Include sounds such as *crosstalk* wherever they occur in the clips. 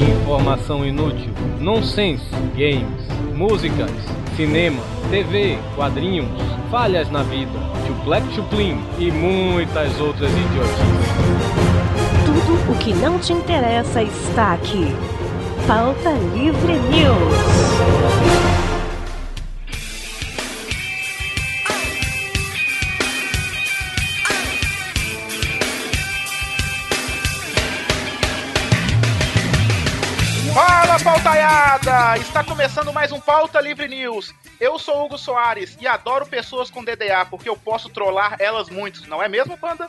Informação inútil, nonsense, games, músicas, cinema, TV, quadrinhos, falhas na vida, chuplec chuplim e muitas outras idiotices. Tudo o que não te interessa está aqui. Pauta Livre News. Está começando mais um Pauta Livre News. Eu sou Hugo Soares e adoro pessoas com DDA, porque eu posso trollar elas muito, não é mesmo, Panda?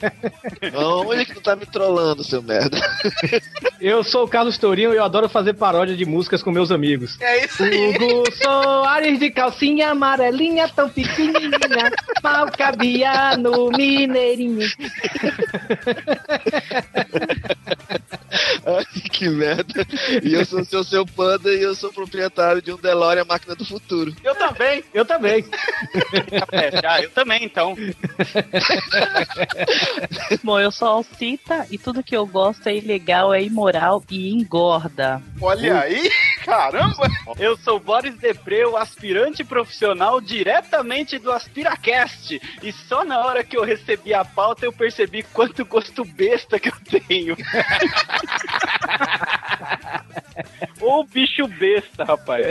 *laughs* Onde que tu tá me trollando, seu merda? *laughs* Eu sou o Carlos Tourinho e eu adoro fazer paródia de músicas com meus amigos. É isso aí. Hugo Soares de calcinha amarelinha tão pequenininha, *laughs* mal cabia no mineirinho. Ai, que merda. E eu sou seu seu panda e eu sou proprietário de um DeLorean máquina do futuro. Eu também. Eu também. É, já, eu também, então. *laughs* Bom, eu sou Alcita e tudo que eu gosto é ilegal, é imoral e engorda. Olha aí, caramba! Eu sou Boris Depreu, aspirante profissional diretamente do Aspiracast. E só na hora que eu recebi a pauta eu percebi quanto gosto besta que eu tenho. *laughs* *laughs* Ô bicho besta, rapaz.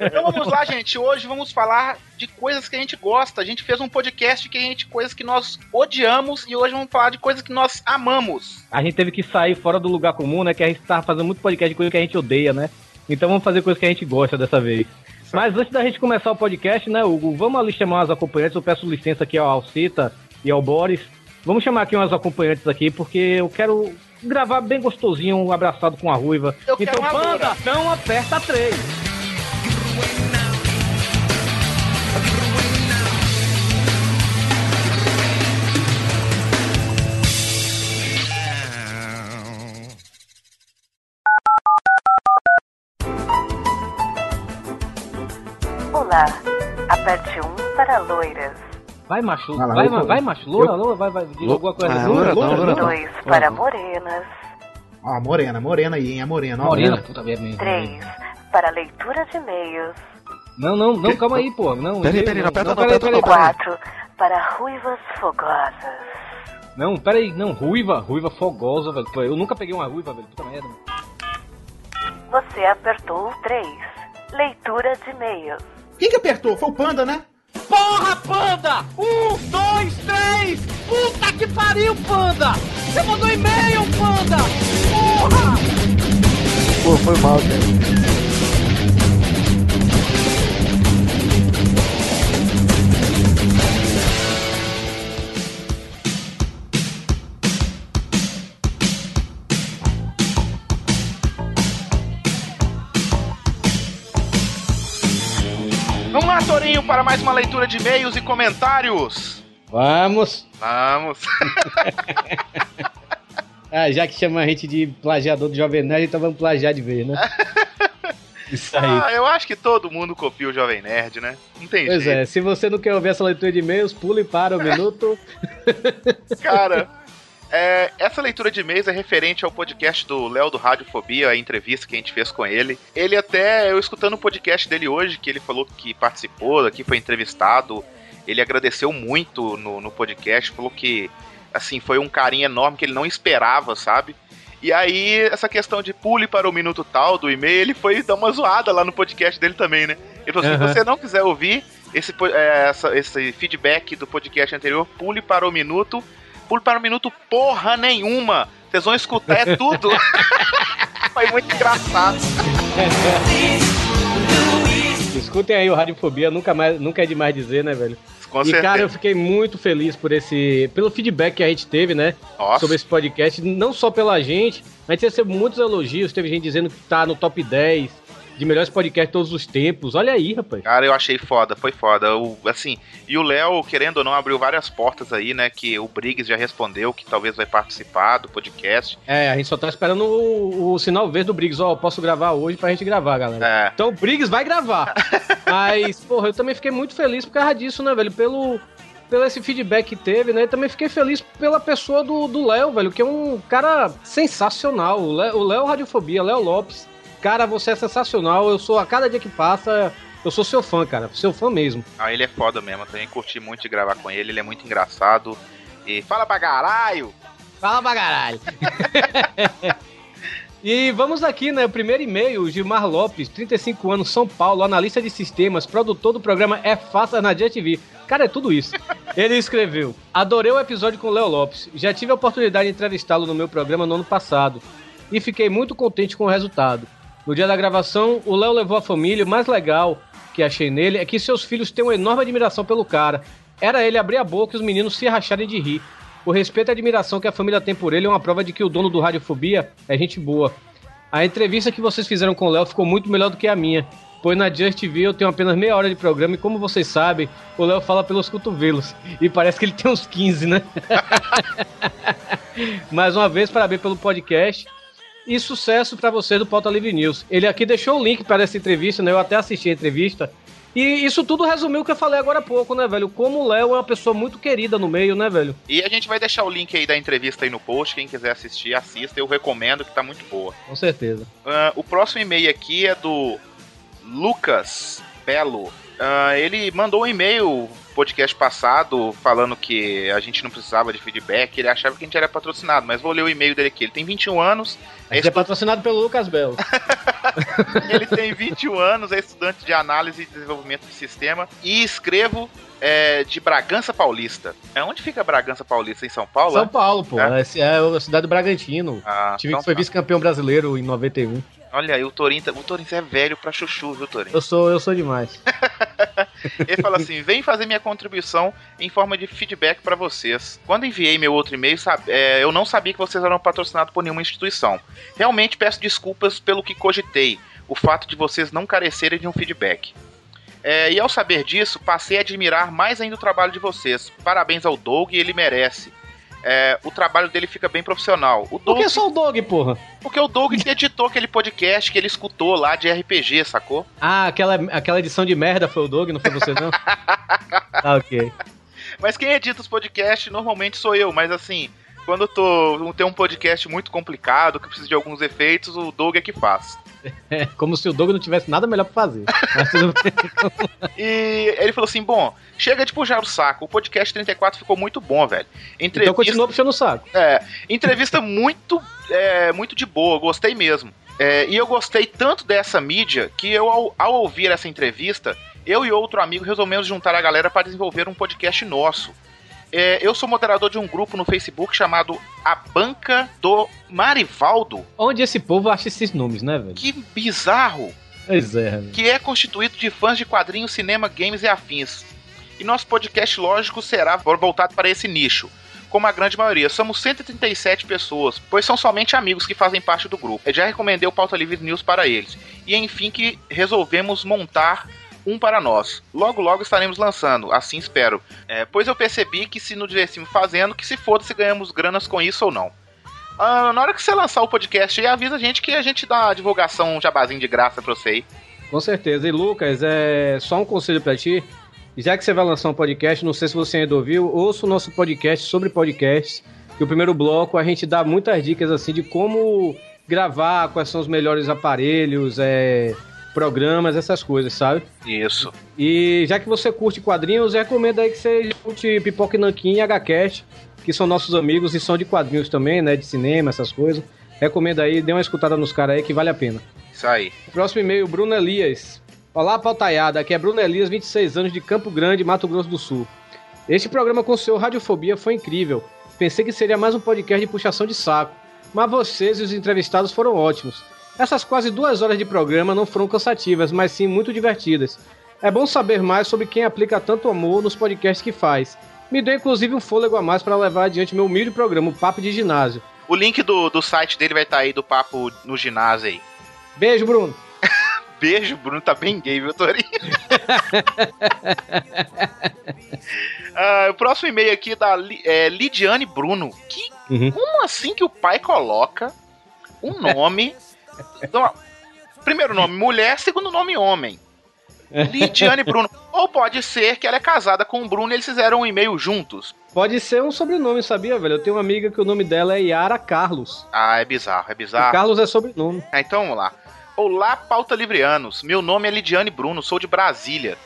Então vamos lá, gente. Hoje vamos falar de coisas que a gente gosta. A gente fez um podcast que a gente coisas que nós odiamos e hoje vamos falar de coisas que nós amamos. A gente teve que sair fora do lugar comum, né? Que a gente tava fazendo muito podcast de coisa que a gente odeia, né? Então vamos fazer coisas que a gente gosta dessa vez. Mas antes da gente começar o podcast, né, Hugo? Vamos ali chamar os acompanhantes. Eu peço licença aqui ao Alcita e ao Boris. Vamos chamar aqui umas acompanhantes aqui, porque eu quero gravar bem gostosinho, abraçado com a ruiva. Eu então, loura. não aperta três. Olá, aperte 1 para loiras, Vai, macho. Vai vai, vai, macho. Loura, loura, vai, vai. Diz alguma coisa. Ah, Loura, loura, loura. 2 para morenas, Ó, morena, morena aí, hein? A morena, ó. Morena, puta merda. 3 para leitura de e-mails, Não, não, não, calma aí, pô. Não, Peraí, peraí, não aperta não, peraí, aperta não, peraí. 4 para ruivas fogosas, Não, peraí, não, ruiva, ruiva fogosa, velho. Eu nunca peguei uma ruiva, velho. Puta merda. você apertou o 3, leitura de e-mails, Quem que apertou? Foi o Panda, né? Porra, Panda! Um, dois, três! Puta que pariu, Panda! Você mandou e-mail, Panda! Porra! Pô, foi mal, cara. Para mais uma leitura de e-mails e comentários. Vamos. Vamos. *laughs* Ah, já que chama a gente de plagiador do Jovem Nerd, então vamos plagiar de vez, né? *laughs* Isso aí. Ah, eu acho que todo mundo copia o Jovem Nerd, né? Não tem Pois jeito. é, se você não quer ouvir essa leitura de e-mails, pule para o *laughs* minuto. Cara, é, essa leitura de e-mails é referente ao podcast do Léo do Radiofobia, a entrevista que a gente fez com ele. Ele até, eu escutando o podcast dele hoje, que ele falou que participou, que foi entrevistado, ele agradeceu muito no, no podcast, falou que, assim, foi um carinho enorme que ele não esperava, sabe? E aí, essa questão de pule para o minuto tal do e-mail, ele foi dar uma zoada lá no podcast dele também, né? Ele falou assim: Aham. se você não quiser ouvir esse, é, essa- esse feedback do podcast anterior, pule para o minuto pule para o minuto porra nenhuma. Vocês vão escutar é tudo. *laughs* Foi muito engraçado. Escutem aí o Radiofobia, nunca, mais, nunca é demais dizer, né, velho? Com e, certeza. cara, eu fiquei muito feliz por esse. pelo feedback que a gente teve, né? Nossa. Sobre esse podcast, não só pela gente, a gente recebeu muitos elogios, teve gente dizendo que tá no top 10 de melhores podcasts de todos os tempos. Olha aí, rapaz. Cara, eu achei foda, foi foda. O, assim, e o Léo, querendo ou não, abriu várias portas aí, né? Que o Briggs já respondeu que talvez vai participar do podcast. É, a gente só tá esperando o, o sinal verde do Briggs. Ó, posso gravar hoje pra gente gravar, galera. É. Então o Briggs vai gravar. *laughs* Mas, porra, eu também fiquei muito feliz por causa disso, né, velho? Pelo. pelo esse feedback que teve, né? E também fiquei feliz pela pessoa do do Léo, velho, que é um cara sensacional. O Léo Radiofobia, Léo Lopes. Cara, você é sensacional. Eu sou, a cada dia que passa, eu sou seu fã, cara. Seu fã mesmo. Ah, ele é foda mesmo. Eu também curti muito de gravar com ele. Ele é muito engraçado. E fala pra caralho! Fala pra caralho. *laughs* E vamos aqui, né? O primeiro e-mail, Gilmar Lopes, 35 anos, São Paulo, analista de sistemas, produtor do programa É Faça na Dia TV. Cara, é tudo isso. *laughs* Ele escreveu: Adorei o episódio com o Léo Lopes. Já tive a oportunidade de entrevistá-lo no meu programa no ano passado. E fiquei muito contente com o resultado. No dia da gravação, o Léo levou a família. O mais legal que achei nele é que seus filhos têm uma enorme admiração pelo cara. Era ele abrir a boca e os meninos se racharem de rir. O respeito e admiração que a família tem por ele é uma prova de que o dono do Radiofobia é gente boa. A entrevista que vocês fizeram com o Léo ficou muito melhor do que a minha, pois na Just TV eu tenho apenas meia hora de programa e como vocês sabem, o Léo fala pelos cotovelos. E parece que ele tem uns 15, né? *laughs* Mais uma vez, parabéns pelo podcast e sucesso para você do Pauta Livre News. Ele aqui deixou o link para essa entrevista, né? Eu até assisti a entrevista. E isso tudo resumiu o que eu falei agora há pouco, né, velho? Como o Léo é uma pessoa muito querida no meio, né, velho? E a gente vai deixar o link aí da entrevista aí no post. Quem quiser assistir, assista. Eu recomendo que tá muito boa. Com certeza. Ah, o próximo e-mail aqui é do Lucas Belo. Ah, ele mandou um e-mail podcast passado falando que a gente não precisava de feedback, ele achava que a gente era patrocinado, mas vou ler o e-mail dele aqui. Ele tem 21 anos, A gente é patrocinado pelo Lucas Belo. *laughs* ele tem 21 anos, é estudante de análise e desenvolvimento de sistema e escrevo é, de Bragança Paulista. É onde fica Bragança Paulista? Em São Paulo? São é? Paulo, pô. É? Esse é a cidade do Bragantino. Ah, time então que foi tá. vice-campeão brasileiro em 91. Olha aí, o Torinho, tá- o Torinho é velho pra chuchu, viu, Torinho? Eu sou, eu sou demais. *laughs* Ele fala assim: vem fazer minha contribuição em forma de feedback pra vocês. Quando enviei meu outro e-mail, é, eu não sabia que vocês eram patrocinados por nenhuma instituição. Realmente peço desculpas pelo que cogitei, o fato de vocês não carecerem de um feedback. É, e ao saber disso, passei a admirar mais ainda o trabalho de vocês. Parabéns ao Doug, ele merece. É, o trabalho dele fica bem profissional. O Por Doug, que só o Dog, porra? porque o Doug que editou aquele podcast que ele escutou lá de RPG, sacou? Ah, aquela, aquela edição de merda foi o Dog, não foi você, não? *laughs* ah, ok. Mas quem edita os podcasts normalmente sou eu, mas assim, quando eu tô. Tem um podcast muito complicado, que precisa de alguns efeitos, o Doug é que faz. É, como se o Dog não tivesse nada melhor pra fazer. E ele falou assim: bom, chega de puxar o saco. O podcast 34 ficou muito bom, velho. Então Entrevista, continua puxando o saco. é, entrevista muito, é, muito de boa, gostei mesmo. É, e eu gostei tanto dessa mídia que eu, ao, ao ouvir essa entrevista, eu e outro amigo resolvemos juntar a galera para desenvolver um podcast nosso. É, eu sou moderador de um grupo no Facebook chamado A Banca do Marivaldo. Onde esse povo acha esses nomes, né, velho? Que bizarro! Pois é, velho. que é constituído de fãs de quadrinhos, cinema, games e afins. E nosso podcast, lógico, será voltado para esse nicho. Como a grande maioria, somos 137 pessoas, pois são somente amigos que fazem parte do grupo. Eu já recomendei o Pauta Livre News para eles. E enfim que resolvemos montar um para nós. Logo, logo estaremos lançando, assim espero. É, pois eu percebi que se nos divertimos fazendo, que se foda se ganhamos granas com isso ou não. Ah, na hora que você lançar o podcast aí, avisa a gente que a gente dá uma divulgação, um jabazinho de graça pra você aí. Com certeza. E Lucas, é só um conselho pra ti. Já que você vai lançar um podcast, não sei se você ainda ouviu, ouça o nosso podcast sobre podcasts. Que o primeiro bloco a gente dá muitas dicas assim de como gravar, quais são os melhores aparelhos, é, programas, essas coisas, sabe? Isso. E já que você curte quadrinhos, recomendo aí que você curte Pipoca e Nanquim e HCast, que são nossos amigos e são de quadrinhos também, né? De cinema, essas coisas. Recomendo aí, dê uma escutada nos caras aí que vale a pena. Isso aí. Próximo e-mail, Bruno Elias. Olá, pautaiada. Aqui é Bruno Elias, 26 anos, de Campo Grande, Mato Grosso do Sul. Este programa com o seu Radiofobia foi incrível. Pensei que seria mais um podcast de puxação de saco. Mas vocês e os entrevistados foram ótimos. Essas quase duas horas de programa não foram cansativas, mas sim muito divertidas. É bom saber mais sobre quem aplica tanto amor nos podcasts que faz. Me deu inclusive um fôlego a mais para levar adiante meu humilde programa, o Papo de Ginásio. O link do, do site dele vai estar aí do papo no ginásio aí. Beijo, Bruno! *laughs* Beijo, Bruno tá bem gay, viu, Torinho? *laughs* Ah, o próximo e-mail aqui é da é, Lidiane Bruno. Que, Uhum. Como assim que o pai coloca um nome. *laughs* Então, primeiro nome mulher, segundo nome homem. Lidiane Bruno. Ou pode ser que ela é casada com o Bruno e eles fizeram um e-mail juntos. Pode ser um sobrenome, sabia, velho? Eu tenho uma amiga que o nome dela é Yara Carlos. Ah, é bizarro, é bizarro. Carlos é sobrenome. Ah, então vamos lá. Olá, pauta livrianos. Meu nome é Lidiane Bruno, sou de Brasília.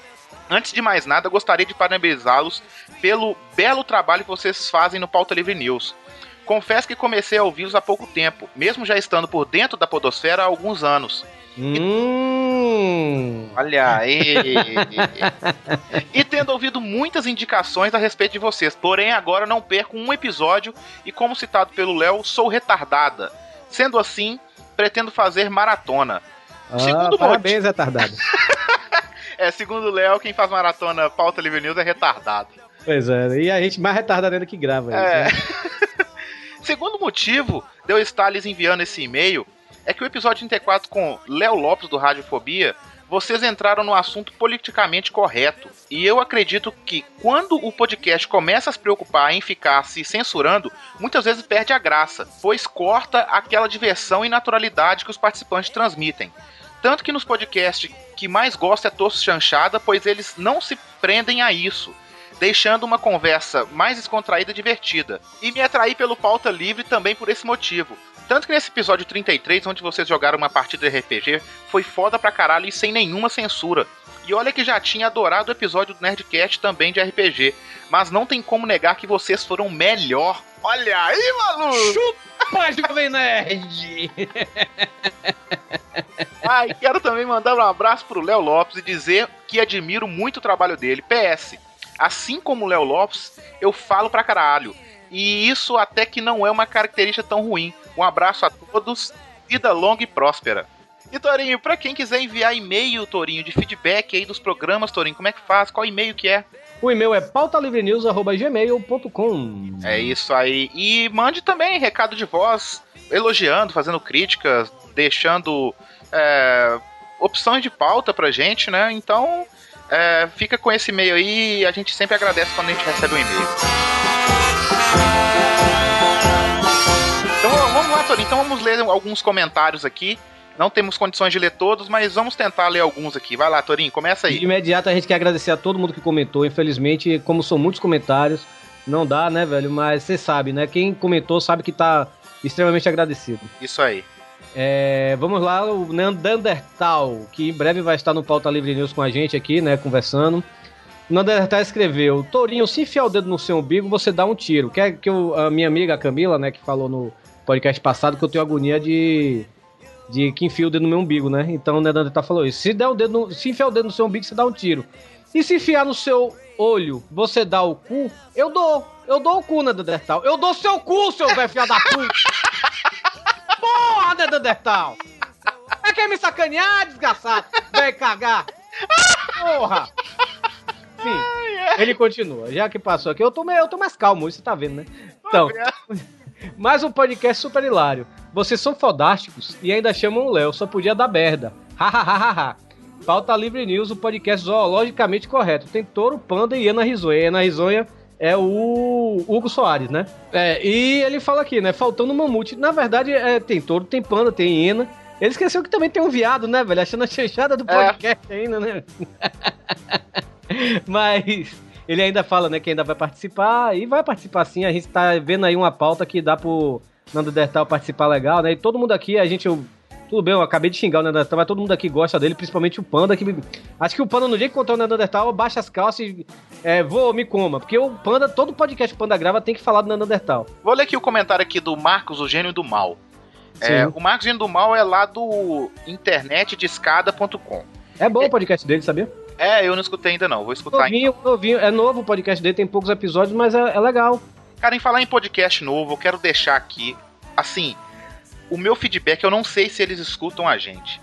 Antes de mais nada, gostaria de parabenizá-los pelo belo trabalho que vocês fazem no Pauta Livre News. Confesso que comecei a ouvi-los há pouco tempo, mesmo já estando por dentro da podosfera há alguns anos. Hum. Olha aí. e tendo ouvido muitas indicações a respeito de vocês. Porém, agora não perco um episódio e, como citado pelo Léo, sou retardada. Sendo assim, pretendo fazer maratona. Ah, Segundo parabéns, retardado. *laughs* É, segundo o Léo, quem faz maratona pauta livre news é retardado. pois é, e a gente mais retardado ainda que grava É. isso. né? *laughs* Segundo motivo de eu estar lhes enviando esse e-mail é que o episódio 34 com Léo Lopes do Radiofobia, vocês entraram no assunto politicamente correto. E eu acredito que quando o podcast começa a se preocupar em ficar se censurando, muitas vezes perde a graça, pois corta aquela diversão e naturalidade que os participantes transmitem. Tanto que nos podcasts que mais gosto é Tosso Chanchada, pois eles não se prendem a isso, deixando uma conversa mais descontraída e divertida. E me atraí pelo Pauta Livre também por esse motivo. Tanto que nesse episódio 33, onde vocês jogaram uma partida de RPG, foi foda pra caralho e sem nenhuma censura. E olha que já tinha adorado o episódio do Nerdcast também de RPG, mas não tem como negar que vocês foram melhor. Olha aí, maluco! Chupa, *laughs* Jovem Nerd! *laughs* Ah, e quero também mandar um abraço pro Léo Lopes e dizer que admiro muito o trabalho dele. PS, assim como o Léo Lopes, eu falo pra caralho. E isso até que não é uma característica tão ruim. Um abraço a todos, vida longa e próspera. E Torinho, pra quem quiser enviar e-mail, Torinho, de feedback aí dos programas, Torinho, como é que faz? Qual e-mail que é? O e-mail é pautalivrenews.gmail.com É isso aí. E mande também recado de voz, elogiando, fazendo críticas, deixando é, opções de pauta pra gente, né? Então, é, fica com esse e-mail aí e a gente sempre agradece quando a gente recebe um e-mail. Então vamos lá, Torinho. Então vamos ler alguns comentários aqui. Não temos condições de ler todos, mas vamos tentar ler alguns aqui. Vai lá, Torinho, começa De aí. imediato a gente quer agradecer a todo mundo que comentou. Infelizmente, como são muitos comentários, não dá, né, velho? Mas você sabe, né? Quem comentou sabe que tá extremamente agradecido. Isso aí. É, vamos lá, o Nandertal, que em breve vai estar no Pauta Livre News com a gente aqui, né, conversando. O Nandertal escreveu: Tourinho, se enfiar o dedo no seu umbigo, você dá um tiro. Que é que eu, a minha amiga Camila, né, que falou no podcast passado que eu tenho agonia de. De que enfia o dedo no meu umbigo, né? Então o Nandertal falou isso. Se, der o dedo no- se enfiar o dedo no seu umbigo, você dá um tiro. E se enfiar no seu olho, você dá o cu? Eu dou. Eu dou o cu, Nandertal. Eu dou seu cu, seu velho filho da puta. Porra, Neandertal! É quer me sacanear, desgraçado? Vem cagar! Porra! Enfim, ele continua. Já que passou aqui, eu tô, eu tô mais calmo, você tá vendo, né? Então, mais um podcast super hilário. Vocês são fodásticos e ainda chamam o Léo, só podia dar merda. Hahaha. Pauta Livre News, o podcast zoologicamente correto. Tem touro, panda e Ana Risonha. Ana Risonha é o Hugo Soares, né? É, e ele fala aqui, né? Faltando mamute. Na verdade, é, tem touro, tem panda, tem hiena. Ele esqueceu que também tem um viado, né, velho? Achando a chanchada do É. podcast ainda, né? *laughs* Mas ele ainda fala, né, que ainda vai participar. E vai participar sim. A gente tá vendo aí uma pauta que dá pro Nando Dertal participar legal, né? E todo mundo aqui, a gente... eu- tudo bem, eu acabei de xingar o Neandertal, mas todo mundo aqui gosta dele, principalmente o Panda, que acho que o Panda, no dia que encontrar o Neandertal, baixa as calças e é, vou, me coma. Porque o Panda, todo podcast que o Panda grava tem que falar do Neandertal. Vou ler aqui o comentário aqui do Marcos, o gênio do mal. É, o Marcos Gênio do Mal é lá do internetdescada.com. É bom o podcast dele, sabia? É, eu não escutei ainda não, vou escutar Novinho, novinho, é novo o podcast dele, tem poucos episódios, mas é, é legal. Cara, em falar em podcast novo, eu quero deixar aqui, assim, o meu feedback, eu não sei se eles escutam a gente,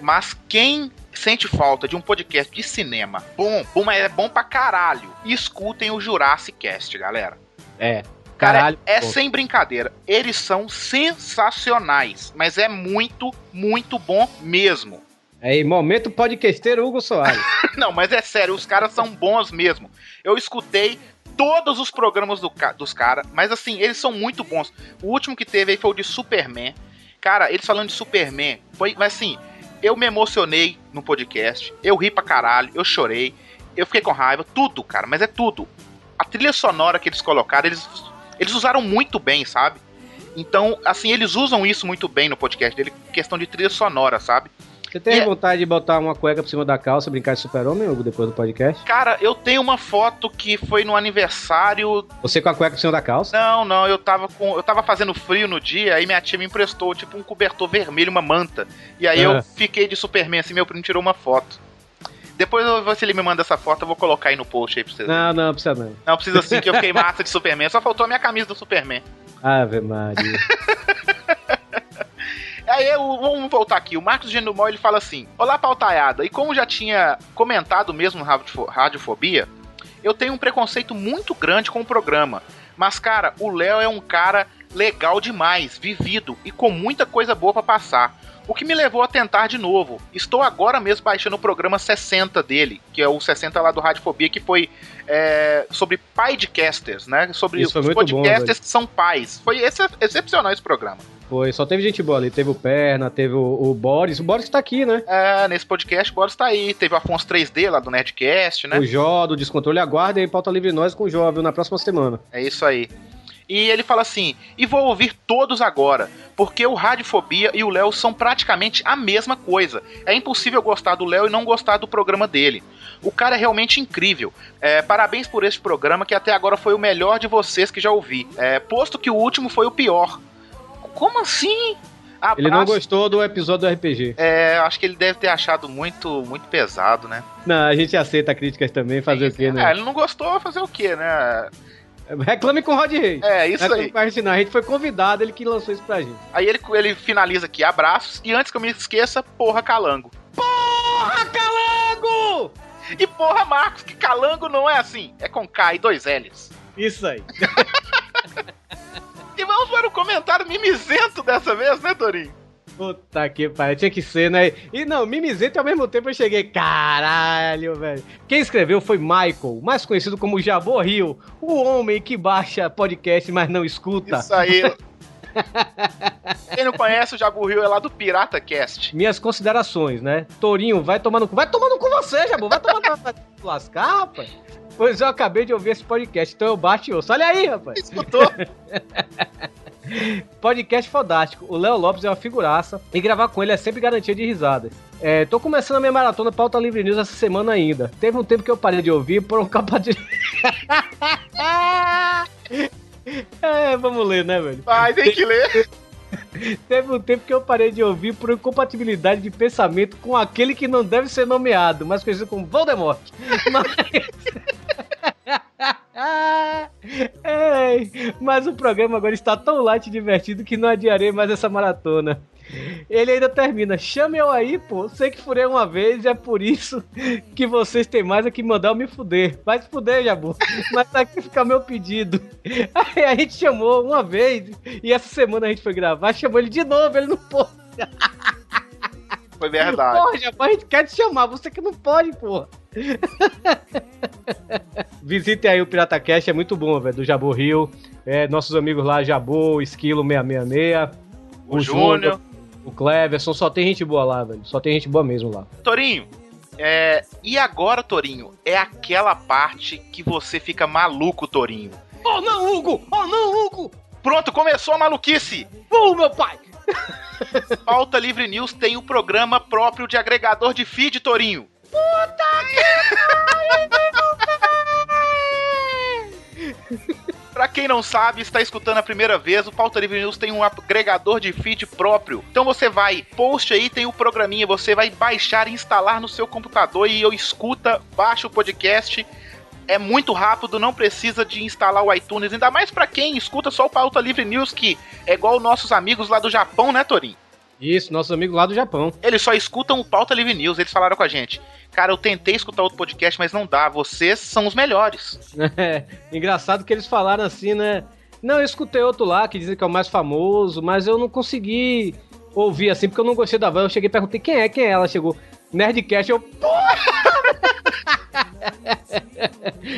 mas quem sente falta de um podcast de cinema bom, bom, mas é bom pra caralho, escutem o Jurassic Cast, galera. É. Cara, Caralho. é pô. sem brincadeira. Eles são sensacionais, mas é muito, muito bom mesmo. Aí, momento podcasteiro Hugo Soares. *laughs* Não, mas é sério, os caras são bons mesmo. Eu escutei todos os programas do dos caras, mas assim, eles são muito bons. O último que teve aí foi o de Superman. Cara, eles falando de Superman, foi, mas assim, eu me emocionei no podcast, eu ri pra caralho, eu chorei, eu fiquei com raiva, tudo, cara, mas é tudo. A trilha sonora que eles colocaram, eles, eles usaram muito bem, sabe? Então, assim, eles usam isso muito bem no podcast dele, questão de trilha sonora, sabe? Você tem É. vontade de botar uma cueca por cima da calça e brincar de super-homem, Hugo, depois do podcast? Cara, eu tenho uma foto que foi no aniversário. Você com a cueca por cima da calça? Não, não, eu tava com. Eu tava fazendo frio no dia, aí minha tia me emprestou, tipo, um cobertor vermelho, uma manta. E aí Ah. eu fiquei de Superman, assim, meu primo tirou uma foto. Depois, se ele me manda essa foto, eu vou colocar aí no post aí pra vocês. Não, não, precisa não. Não precisa assim que eu fiquei massa de Superman. Só faltou a minha camisa do Superman. Ave Maria. *laughs* Aí eu, vamos voltar aqui. O Marcos Genumol ele fala assim: Olá, pautaiada. E como já tinha comentado mesmo no Radiofo- Radiofobia, eu tenho um preconceito muito grande com o programa. Mas, cara, o Léo é um cara legal demais, vivido e com muita coisa boa pra passar. O que me levou a tentar de novo. Estou agora mesmo baixando o programa 60 dele, que é o 60 lá do Radiofobia, que foi é, sobre paidcasters, né? Sobre Isso foi os bom, podcasters velho. que são pais. Foi excep- excepcional esse programa. Foi, só teve gente boa ali. Teve o Perna, teve o, o Boris. O Boris tá aqui, né? É, nesse podcast, o Boris tá aí. Teve o Afonso 3D lá do Nerdcast, né? O Jó do Descontrole. Aguardem aí, pauta livre nós com o Jó, viu? Na próxima semana. É isso aí. E ele fala assim: e vou ouvir todos agora, porque o Radiofobia e o Léo são praticamente a mesma coisa. É impossível gostar do Léo e não gostar do programa dele. O cara é realmente incrível. É, parabéns por este programa, que até agora foi o melhor de vocês que já ouvi. É, posto que o último foi o pior. Como assim? Ele não Abraço. gostou do episódio do RPG. É, acho que ele deve ter achado muito, muito pesado, né? Não, a gente aceita críticas também, fazer o quê, É, né? ele não gostou, fazer o quê, né? Reclame com o Rod Reis. É, isso Reclame aí. com a gente, não. A gente foi convidado, ele que lançou isso pra gente. Aí ele, ele finaliza aqui, abraços, e antes que eu me esqueça, porra calango. Porra, calango! E porra, Marcos, que calango não é assim, é com K e dois L's. Isso aí. *laughs* E vamos para o comentário mimizento dessa vez, né, Torinho? Puta que pariu, tinha que ser, né? E não, mimizento e ao mesmo tempo eu cheguei, caralho, velho. Quem escreveu foi Michael, mais conhecido como Jabor Rio, o homem que baixa podcast, mas não escuta. Isso aí. *laughs* Quem não conhece, o Jabu Rio é lá do Pirata Cast. Minhas considerações, né? Torinho, vai tomar no cu. Vai tomar no cu você, Jabor. Vai vai te lascar, rapaz. Pois eu acabei de ouvir esse podcast, então eu baixo e ouço. Olha aí, rapaz. Escutou? *laughs* Podcast fodástico. O Léo Lopes é uma figuraça e gravar com ele é sempre garantia de risadas. É, tô começando a minha maratona pauta livre news essa semana ainda. Teve um tempo que eu parei de ouvir por um capa de. *laughs* é, vamos ler, né, velho? Vai, tem que ler. *laughs* Teve um tempo que eu parei de ouvir por incompatibilidade de pensamento com aquele que não deve ser nomeado, mais conhecido como Voldemort. *laughs* Mas. *laughs* Ei, mas o programa agora está tão light e divertido que não adiarei mais essa maratona. Ele ainda termina. Chame eu aí, pô. Sei que furei uma vez e é por isso que vocês têm mais a que mandar eu me fuder. Vai se fuder, Jabu. Mas aqui fica meu pedido. *laughs* Aí a gente chamou uma vez e essa semana a gente foi gravar, chamou ele de novo, ele não pôde. Foi verdade. Porra, Jabu, a gente quer te chamar, você que não pode, porra. *laughs* Visitem aí o Pirata Cast, é muito bom, velho, do Jabu Rio. É, nossos amigos lá, Jabu, Esquilo 666. O Júnior. O Cleverson, só tem gente boa lá, velho. Só tem gente boa mesmo lá. Torinho, é, e agora, Torinho, é aquela parte que você fica maluco, Torinho. Oh não, Hugo! Oh não, Hugo! Pronto, começou a maluquice. Uh, meu pai! *laughs* Pauta Livre News tem o programa próprio de agregador de feed, Torinho. Pra quem não sabe, está escutando a primeira vez, o Pauta Livre News tem um agregador de feed próprio. Então você vai, post aí, tem o programinha, você vai baixar e instalar no seu computador e eu escuta, baixa o podcast. É muito rápido, não precisa de instalar o iTunes, ainda mais pra quem escuta só o Pauta Livre News, que é igual nossos amigos lá do Japão, né, Torinho? Isso, nossos amigos lá do Japão. Eles só escutam o Pauta Livre News, eles falaram com a gente. Cara, eu tentei escutar outro podcast, mas não dá. Vocês são os melhores. *laughs* É, engraçado que eles falaram assim, né? Não, eu escutei outro lá que dizem que é o mais famoso, mas eu não consegui ouvir assim, porque eu não gostei da voz. Eu cheguei e perguntei quem é, quem é. Ela chegou, Nerdcast, eu. Porra!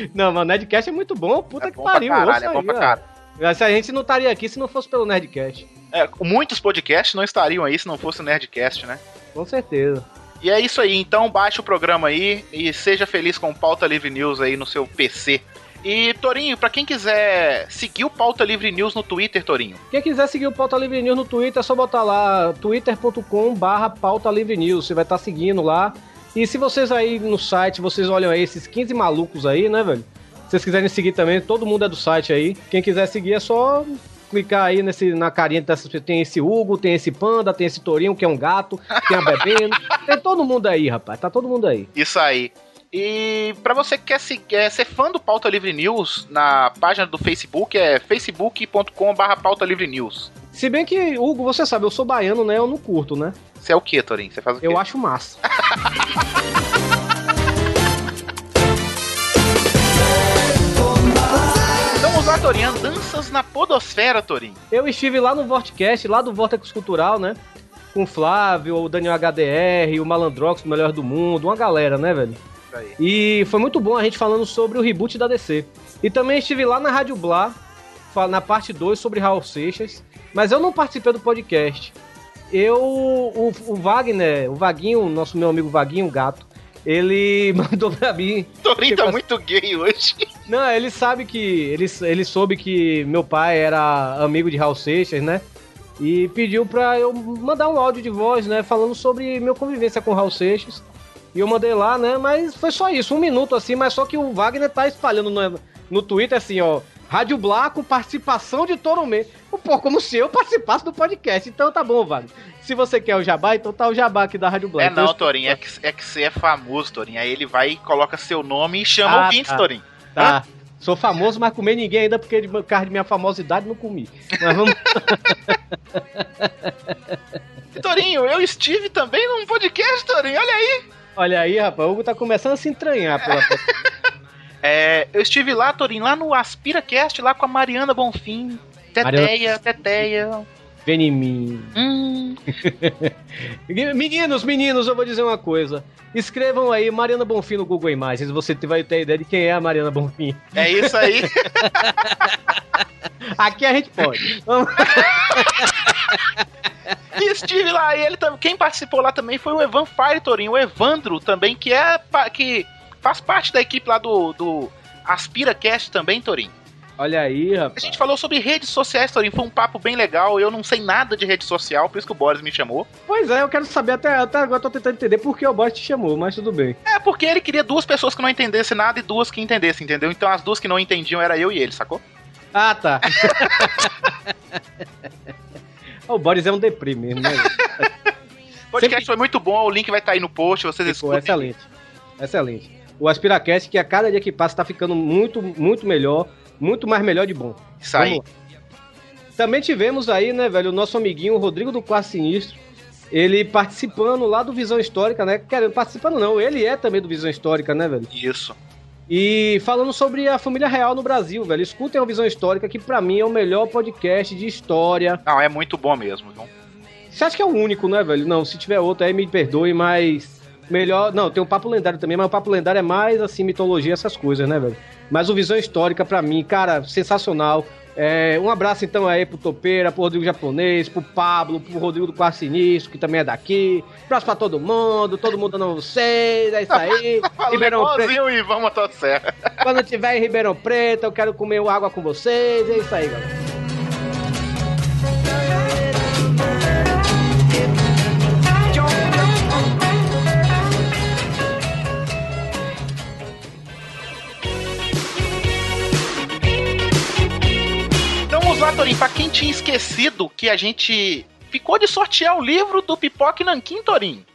*laughs* não, mas o Nerdcast é muito bom, puta é que bom pariu. pra caralho, é bom aí, pra caralho. Se a gente não estaria aqui se não fosse pelo Nerdcast. É, muitos podcasts não estariam aí se não fosse o Nerdcast, né? Com certeza. E é isso aí, então baixe o programa aí e seja feliz com o Pauta Livre News aí no seu PC. E Torinho, pra quem quiser seguir o Pauta Livre News no Twitter, Torinho. Quem quiser seguir o Pauta Livre News no Twitter, é só botar lá twitter.com barra Pauta Livre News. Você vai estar seguindo lá. E se vocês aí no site, vocês olham aí esses 15 malucos aí, né, velho? Se vocês quiserem seguir também, todo mundo é do site aí. Quem quiser seguir é só clicar aí nesse, na carinha dessas pessoas. Tem esse Hugo, tem esse Panda, tem esse Torinho, que é um gato, tem a Bebendo. tem todo mundo aí, rapaz. Tá todo mundo aí. Isso aí. E pra você que quer, se- quer ser fã do Pauta Livre News, na página do Facebook é facebook.com.br Pauta Livre News. Se bem que, Hugo, você sabe, eu sou baiano, né? Eu não curto, né? Você é o que, Torinho? Você faz o quê? Eu acho massa. *laughs* lá. Danças na podosfera, Torinho. Eu estive lá no Vortcast, lá do Vortex Cultural, né? Com o Flávio, o Daniel HDR, o Malandrox, o Melhor do Mundo, uma galera, né, velho? Aí. E foi muito bom a gente falando sobre o reboot da DC. E também estive lá na Rádio Blá, na parte 2 sobre Raul Seixas, mas eu não participei do podcast. Eu, o, o Wagner, o Vaguinho, nosso meu amigo Vaguinho, gato, ele *laughs* mandou pra mim Torinho tá Tipo, muito gay hoje. não, ele sabe que. Ele, ele soube que meu pai era amigo de Raul Seixas, né? E pediu pra eu mandar um áudio de voz, né? Falando sobre minha convivência com Raul Seixas. E eu mandei lá, né? Mas foi só isso, um minuto assim, mas só que o Wagner tá espalhando no, no Twitter assim, ó. Rádio Blá com participação de Toro Mendes. Pô, como se eu participasse do podcast. Então tá bom, Wagner. Se você quer o jabá, então tá o jabá aqui da Rádio Blá. É não, Torinho, é que, é que você é famoso, Torinho. Aí ele vai e coloca seu nome e chama Ah, ouvintes, tá. Torinho. Tá. Sou famoso, mas comer ninguém ainda porque de causa de minha famosidade não comi. Mas vamos. *laughs* Torinho, eu estive também num podcast, Torinho, olha aí. Olha aí, rapaz, o Hugo tá começando a se entranhar pela. *laughs* É, eu estive lá, Torinho, lá no AspiraCast, lá com a Mariana Bonfim. Teteia, Teteia. Vem em mim. Hum. *laughs* Meninos, meninos, eu vou dizer uma coisa. Escrevam aí Mariana Bonfim no Google Imagens, você vai ter ideia de quem é a Mariana Bonfim. É isso aí. *laughs* Aqui a gente pode. Vamos- *laughs* E estive lá, e ele também. Quem participou lá também foi o Evan Fire, Torinho, o Evandro também, que é que faz parte da equipe lá do, do AspiraCast também, Torinho. Olha aí, A rapaz. gente falou sobre redes sociais, Torinho. Foi um papo bem legal. Eu não sei nada de rede social, por isso que o Boris me chamou. Pois é, eu quero saber até, até agora, tô tentando entender por que o Boris te chamou, mas tudo bem. É porque ele queria duas pessoas que não entendessem nada e duas que entendessem, entendeu? Então as duas que não entendiam era eu e ele, sacou? Ah, tá. *laughs* o Boris é um deprê mesmo, né? O *laughs* podcast foi muito bom, o link vai estar aí no post, vocês Ficou escutem. excelente. Excelente. O Aspiracast, que a cada dia que passa tá ficando muito, muito melhor, muito mais melhor de bom. Isso aí. Também tivemos aí, né, velho, o nosso amiguinho o Rodrigo do Quarto Sinistro. Ele participando lá do Visão Histórica, né? Querendo, participando não, ele é também do Visão Histórica, né, velho? Isso. E falando sobre a família real no Brasil, velho. Escutem a Visão Histórica, que pra mim é o melhor podcast de história. Não, é muito bom mesmo. Viu? Você acha que é o único, né, velho? Não, se tiver outro aí me perdoe, mas melhor. Não, tem o Papo Lendário também, mas o Papo Lendário é mais assim, mitologia, essas coisas, né, velho? Mas o Visão Histórica, pra mim, cara, sensacional. É, um abraço então aí pro Topeira, pro Rodrigo Japonês, pro Pablo, pro Rodrigo do Quarto Sinistro, que também é daqui. Abraço pra todo mundo, todo mundo dando vocês, é isso aí. *laughs* Ribeirão Preto, Igualzinho o Ivan Motosserra. quando tiver em Ribeirão Preto, eu quero comer água com vocês, é isso aí, galera. Torinho, pra quem tinha esquecido que a gente ficou de sortear o livro do Pipoque Nanquim, Torinho.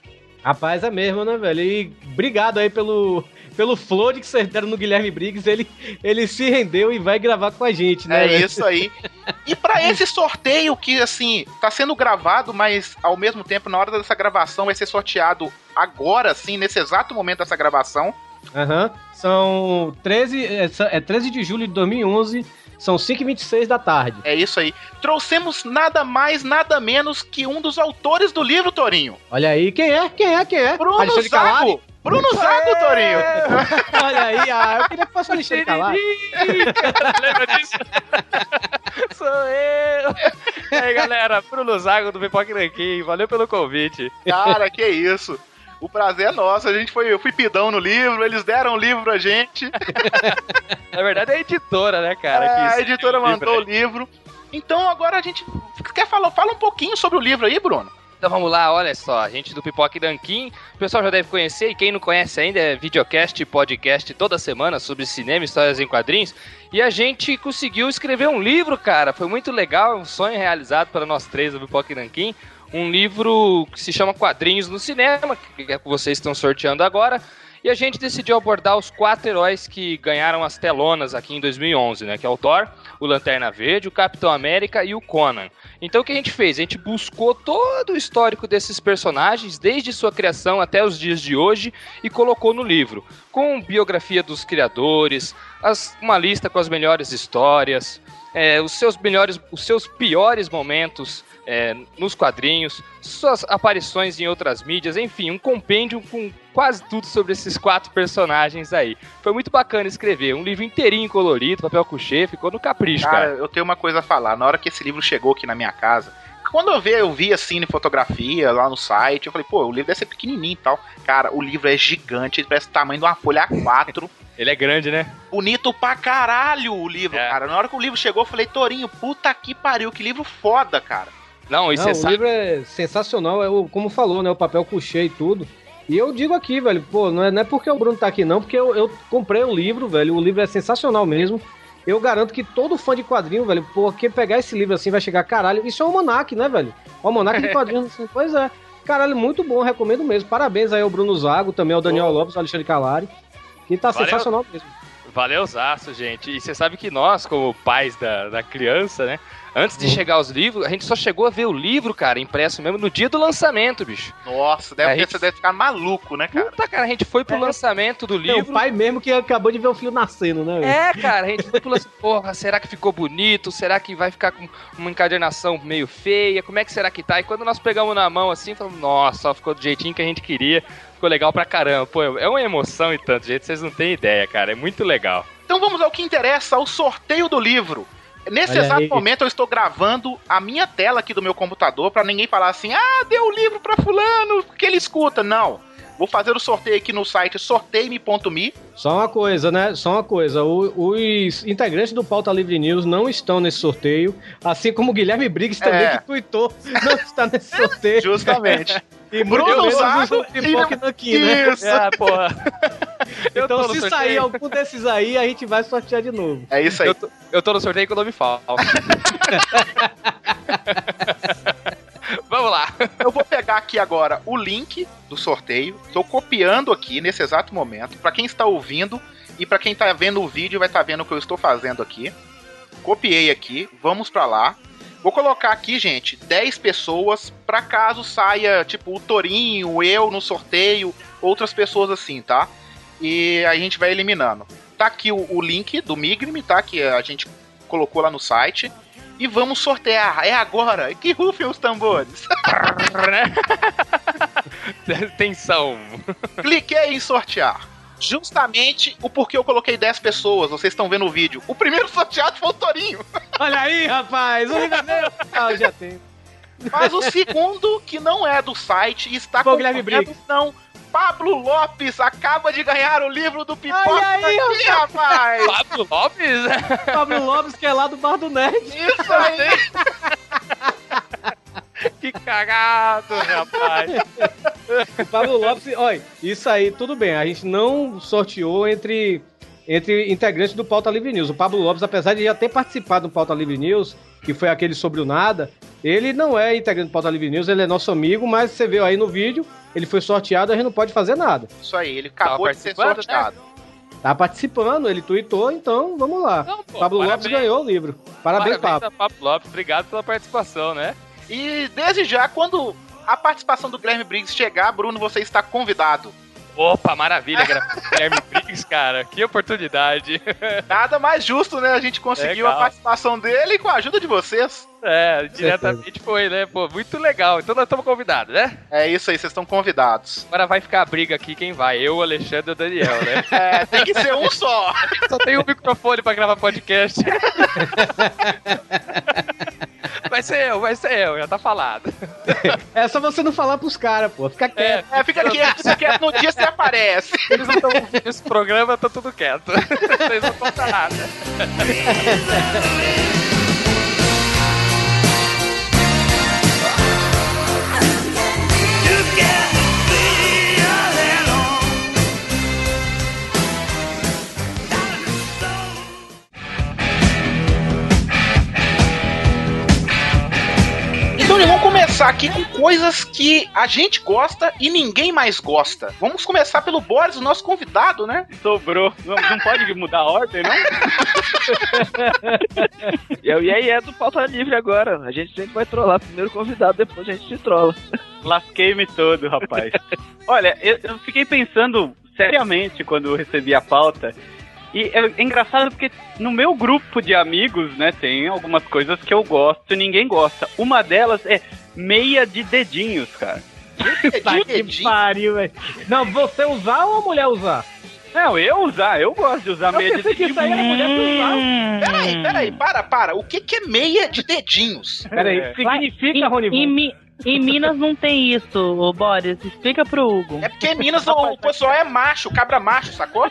Rapaz, é mesmo, né, velho? E obrigado aí pelo, pelo flood que vocês deram no Guilherme Briggs. Ele, ele se rendeu e vai gravar com a gente, né? É velho? isso aí. E pra esse sorteio que, assim, tá sendo gravado, mas ao mesmo tempo, na hora dessa gravação, vai ser sorteado agora, assim, nesse exato momento dessa gravação. Aham. São 13, é, é 13 de julho de 2011, são 5h26 da tarde. É isso aí. Trouxemos nada mais, nada menos que um dos autores do livro, Torinho. Olha aí, quem é? Quem é? Quem é? Bruno Alexandre Calari? Zago. Bruno Zago, Torinho. *laughs* Olha aí, ah, eu queria que fosse o Alexandre Calari. Lembra disso? *laughs* Sou eu! aí, galera, Bruno Zago do Pipoca Nanquim, valeu pelo convite. Cara, que isso. O prazer é nosso. A gente foi, eu fui pidão no livro, eles deram o livro pra gente. *laughs* Na verdade é a editora, né, cara? É, que a editora mandou o livro. Então agora a gente quer falar, fala um pouquinho sobre o livro aí, Bruno. Então vamos lá, olha só, a gente do Pipoca e Nanquim, o pessoal já deve conhecer, e quem não conhece ainda é videocast e podcast toda semana sobre cinema, histórias em quadrinhos, e a gente conseguiu escrever um livro, cara, foi muito legal, um sonho realizado para nós três do Pipoca e Nanquim, um livro que se chama Quadrinhos no Cinema, que é que vocês estão sorteando agora, e a gente decidiu abordar os quatro heróis que ganharam as telonas aqui em 2011, né? Que é o Thor, o Lanterna Verde, o Capitão América e o Conan. Então o que a gente fez? A gente buscou todo o histórico desses personagens, desde sua criação até os dias de hoje, e colocou no livro, com biografia dos criadores, as- uma lista com as melhores histórias, é, os seus melhores, os seus piores momentos é, nos quadrinhos, suas aparições em outras mídias, enfim, um compêndio com quase tudo sobre esses quatro personagens aí. Foi muito bacana escrever, um livro inteirinho colorido, papel couché, ficou no capricho, Cara, cara. eu tenho uma coisa a falar. Na hora que esse livro chegou aqui na minha casa, quando eu vi, eu vi assim em fotografia lá no site, eu falei, pô, o livro deve ser pequenininho e tal. Cara, o livro é gigante, ele parece o tamanho de uma folha A4. *laughs* Ele é grande, né? Bonito pra caralho o livro, É. cara. Na hora que o livro chegou, eu falei, Torinho, puta que pariu, que livro foda, cara. Não, e Não, você o sabe. livro é sensacional, é o, como falou, né? O papel couché e tudo. E eu digo aqui, velho, pô, não é, não é porque o Bruno tá aqui, não, porque eu, eu comprei o livro, velho. O livro é sensacional mesmo. Eu garanto que todo fã de quadrinho, velho, porque pegar esse livro assim vai chegar, caralho. Isso é um almanac, né, velho? O almanac de *laughs* quadrinhos, assim, pois é. Caralho, muito bom, recomendo mesmo. Parabéns aí ao Bruno Zago, também ao Daniel Lopes, ao Alexandre Calari. Que tá Valeu. sensacional mesmo. Valeu, Zaço, gente. E você sabe que nós, como pais da, da criança, né? Antes de chegar aos livros, a gente só chegou a ver o livro, cara, impresso mesmo no dia do lançamento, bicho. Nossa, deve ter, gente- você deve ficar maluco, né, cara? Puta, cara, a gente foi pro É. lançamento do livro. pai mesmo que acabou de ver o filho nascendo, né? velho? É, cara, a gente foi pro lançamento. Porra, será que ficou bonito? Será que vai ficar com uma encadernação meio feia? Como é que será que tá? E quando nós pegamos na mão assim, falamos, nossa, ficou do jeitinho que a gente queria. Ficou legal pra caramba. Pô, é uma emoção e tanto, gente, vocês não têm ideia, cara. É muito legal. Então vamos ao que interessa, ao sorteio do livro. Nesse Olha exato aí. momento eu estou gravando a minha tela aqui do meu computador pra ninguém falar assim: "Ah, deu o livro pra fulano, que ele escuta". Não. Vou fazer o sorteio aqui no site sorteime.me. Só uma coisa, né? Só uma coisa. O- os integrantes do Pauta Livre News não estão nesse sorteio, assim como o Guilherme Briggs também, É. que tweetou, não está nesse *laughs* sorteio. Justamente. E Bruno muito menos Zago o Pipoca e- Nanquim, né? Isso. Ah, porra. *laughs* Então, se sorteio. sair algum desses aí, a gente vai sortear de novo. É isso aí. Eu tô, eu tô no sorteio com o nome falso. *laughs* Vamos lá. Eu vou pegar aqui agora o link do sorteio. Estou copiando aqui nesse exato momento. Pra quem está ouvindo e pra quem tá vendo o vídeo, vai estar vendo o que eu estou fazendo aqui. Copiei aqui. Vamos pra lá. Vou colocar aqui, gente, 10 pessoas pra caso saia, tipo, o Torinho, eu no sorteio, outras pessoas assim, tá? E a gente vai eliminando. Tá aqui o, o link do Migrim, tá? Que a gente colocou lá no site. E vamos sortear. É agora. Que rufem os tambores. *laughs* *laughs* Tensão. Cliquei em sortear. Justamente o porquê eu coloquei 10 pessoas, vocês estão vendo o vídeo. O primeiro *laughs* sorteado foi o Torinho. Olha aí, rapaz! É meu! *laughs* Ah, eu já tenho. Mas o segundo, que não é do site, está Briggs. não. Pablo Lopes acaba de ganhar o livro do Pipoca Olha aí, aqui, rapaz! Pablo Lopes? Pablo Lopes, que é lá do Bar do Nerd. Isso aí! *laughs* *laughs* que cagado, rapaz. O *laughs* Pablo Lopes, olha, isso aí, tudo bem. A gente não sorteou entre, entre integrantes do Pauta Livre News. O Pablo Lopes, apesar de já ter participado do Pauta Livre News, que foi aquele sobre o nada, ele não é integrante do Pauta Livre News, ele é nosso amigo, mas você viu aí no vídeo, ele foi sorteado, a gente não pode fazer nada. Isso aí, ele acabou de ser participando, sorteado. Tá participando, ele tweetou, então vamos lá. Não, pô, Pablo Lopes parabéns. ganhou o livro. Parabéns, Pablo. a Pablo Lopes. Obrigado pela participação, né? E desde já, quando a participação do Guilherme Briggs chegar, Bruno, você está convidado. Opa, maravilha, *laughs* Guilherme Briggs, cara. Que oportunidade. *laughs* Nada mais justo, né? A gente conseguiu a Legal. participação dele com a ajuda de vocês. É, diretamente foi, né? Pô, muito legal. Então nós estamos convidados, né? É isso aí, vocês estão convidados. Agora vai ficar a briga aqui quem vai. Eu, o Alexandre e o Daniel, né? *laughs* É, tem que ser um só. Só tem um microfone pra gravar podcast. *laughs* vai ser eu, vai ser eu, já tá falado. É só você não falar pros caras, pô. Fica quieto. É, fica quieto, fica quieto, no dia você aparece. Eles não estão ouvindo esse programa, tá tudo quieto. Vocês não contam nada. *laughs* Yeah. Então vamos começar aqui com coisas que a gente gosta e ninguém mais gosta. Vamos começar pelo Boris, o nosso convidado, né? Sobrou. Não, não pode mudar a ordem, não? *laughs* E é o aí é do pauta livre agora. A gente sempre vai trollar primeiro convidado, depois a gente se trola. Lasquei-me todo, rapaz. Olha, eu, eu fiquei pensando seriamente quando eu recebi a pauta. E é engraçado porque no meu grupo de amigos, né, tem algumas coisas que eu gosto e ninguém gosta. Uma delas é meia de dedinhos, cara. Tá que pariu, velho. Não, você usar ou a mulher usar? Não, eu usar, eu gosto de usar Eu meia de pensei que dedinhos. isso aí era mulher que usava. Peraí, peraí, para, para. O que, que é meia de dedinhos? Peraí, É. significa, Rony? Mi- em Minas não tem isso, ô Boris. Explica pro Hugo. É porque em Minas o, o pessoal é macho, cabra macho, sacou?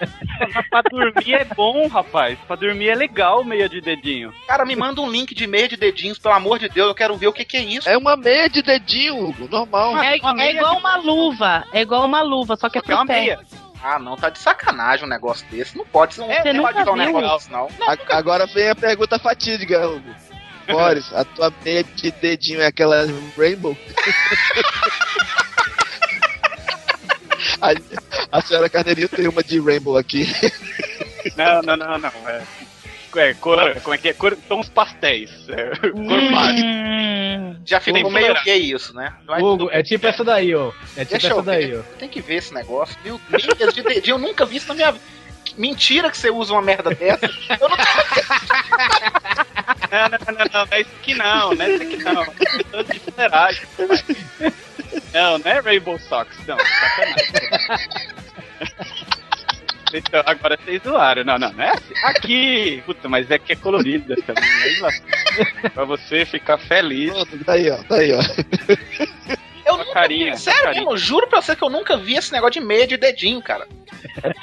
pra dormir é bom, rapaz. Pra dormir é legal meia de dedinho. Cara, me manda um link de meia de dedinhos, pelo amor de Deus, eu quero ver o que, que é isso. É uma meia de dedinho, Hugo, normal. É, uma é igual de- uma luva. É igual uma luva, só que é É uma pro pé. meia. Ah, não, tá de sacanagem um negócio desse. Não pode, não, Você não pode usar um negócio desse, não. A- agora vem a pergunta fatídica, Hugo. A tua meia de dedinho é aquela Rainbow? *laughs* a, a senhora Carneirinho tem uma de Rainbow aqui. Não, não, não, não. É, é cor, como é que é? Cor, tons pastéis. É, cor. Hum, Já ficou Vamos meio lá. gay isso, né? Mas Hugo, é tipo essa daí, ó. É tipo Deixa eu essa daí, ver. ó. Tem que ver esse negócio. Meu, meias de dedinho, eu nunca vi isso na minha vida. Mentira que você usa uma merda dessa. Eu não Não, não, não, não, não é isso aqui não, não é isso aqui não. É de fuleiragem. Não, não é Rainbow Socks, não. Sacanagem. Então, agora vocês zoaram. Não, não, não é assim. Aqui! Puta, mas é que é colorida também. Lá. Pra você ficar feliz. Pronto, tá aí, ó, tá aí, ó. Eu nunca carinha, vi. Sério carinha. mesmo, juro pra você que eu nunca vi esse negócio de meia de dedinho, cara.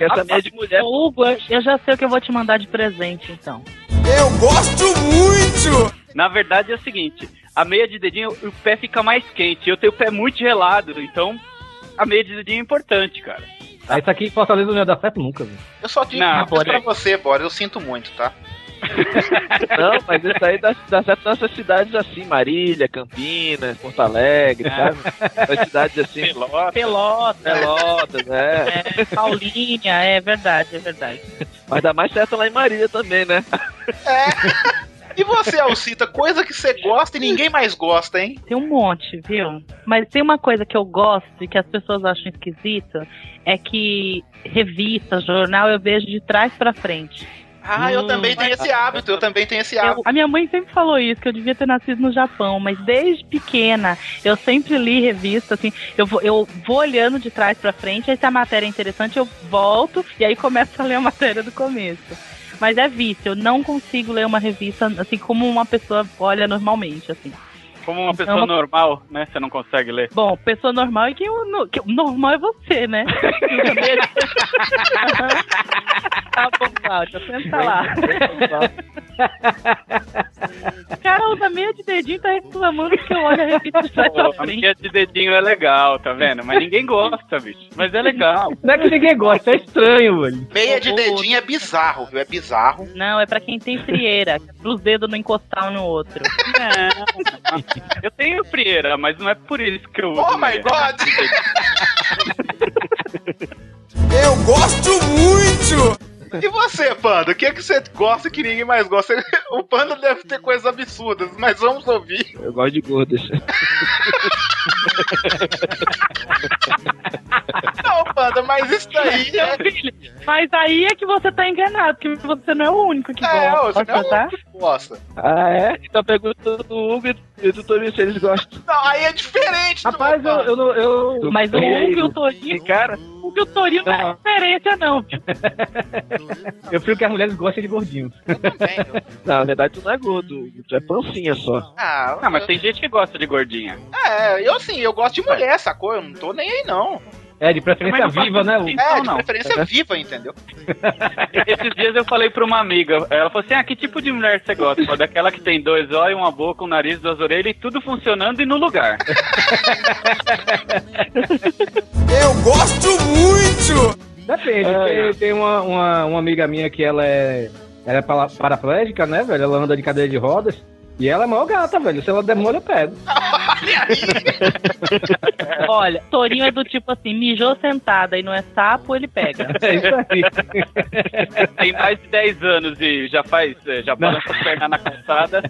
Essa meia de mulher. Hugo, eu já sei o que eu vou te mandar de presente, então. Na verdade é o seguinte: a meia de dedinho, o pé fica mais quente. Eu tenho o pé muito gelado, então a meia de dedinho é importante, cara. Ah, isso aqui em Fortaleza não ia dar certo nunca, velho. Eu só digo Não, pra você, Boris. Eu sinto muito, tá? Não, mas isso aí dá, dá certo nessas cidades assim, Marília, Campinas, Porto Alegre, sabe? As cidades assim, Pelota. Pelota, Pelotas, é. é, Paulinha, é verdade, é verdade. Mas dá mais certo lá em Marília também, né? E você, Alcita, coisa que você gosta e ninguém mais gosta, hein? Tem um monte, viu? Mas tem uma coisa que eu gosto e que as pessoas acham esquisita, é que revista, jornal, eu vejo de trás pra frente. Ah, eu Hum, também tenho esse hábito, eu também tenho esse hábito. Eu- a minha mãe sempre falou isso, que eu devia ter nascido no Japão, mas desde pequena eu sempre li revista, assim, eu vou, eu vou olhando de trás pra frente, aí se a matéria é interessante, eu volto e aí começo a ler a matéria do começo. Mas é vício, eu não consigo ler uma revista assim como uma pessoa olha normalmente, assim. Como uma pessoa Não. normal, né? Você não consegue ler. Bom, pessoa normal é que o, no- que o normal é você, né? *laughs* tá bom, Cláudia, senta lá. O cara usa meia de dedinho tá reclamando que eu olho a pra Pô, a meia de dedinho é legal, tá vendo? Mas ninguém gosta, bicho. Mas é legal. Não é que ninguém gosta, é estranho, velho. Meia de dedinho é bizarro, viu? É bizarro. Não, é pra quem tem frieira, os dedos não encostar um no outro. Não, *laughs* eu tenho frieira, mas não é por isso que eu uso. Oh my god! *laughs* Eu gosto muito! E você, Panda? O que, é que você gosta que ninguém mais gosta? *laughs* O Panda deve ter coisas absurdas, mas vamos ouvir. Eu gosto de gordas. Não, Panda, mas isso daí é. mas aí é que você tá enganado, porque você não é o único que É, gosta, você não é o tá? Que gosta. Ah, é? Então a pergunta do Hugo E do Torinho se eles gostam. Não, aí é diferente, Rapaz, eu, eu, não- eu, Mas o Hugo e o Torinho. Cara, O Hugo e o Torinho não é referência, não. *laughs* eu prefiro que as mulheres gostem de gordinhos. não, na verdade tu não é gordo, tu é pancinha só. Ah, Não, mas tem gente que gosta de gordinha. É, eu assim, eu gosto de mulher, sacou? Eu não tô nem aí, não. É, de preferência Mas não viva, né? sentido. É, Não, de não. preferência viva, entendeu? *laughs* Esses dias eu falei pra uma amiga, ela falou assim: ah, que tipo de mulher você gosta? Falei, Daquela que tem dois olhos, uma boca, um nariz, duas orelhas e tudo funcionando e no lugar. *laughs* Eu gosto muito! Depende. É, tem tem uma, uma, uma amiga minha que ela é, ela é para- paraplégica, né, velho? Ela anda de cadeira de rodas. E ela é maior gata, velho. Se ela der mole, eu pego. *laughs* *laughs* Olha, Torinho é do tipo assim, mijou sentada e não é sapo, ele pega. *laughs* É isso aí. Tem mais de 10 anos e já faz, eh, já balança as pernas na calçada.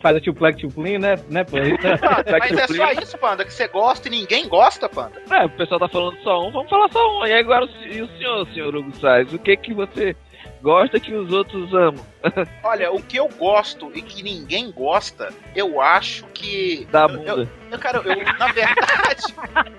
Faz a tchuplec tchuplim, né? né pô? Mas é só isso, Panda, que você gosta e ninguém gosta, Panda. É, o pessoal tá falando só um, vamos falar só um. E agora, o e o senhor, senhor Hugo Salles, o que que você gosta que os outros amam? *laughs* Olha, o que eu gosto e que ninguém gosta, eu acho que. Da eu- bunda. Eu, eu, cara, eu, na verdade.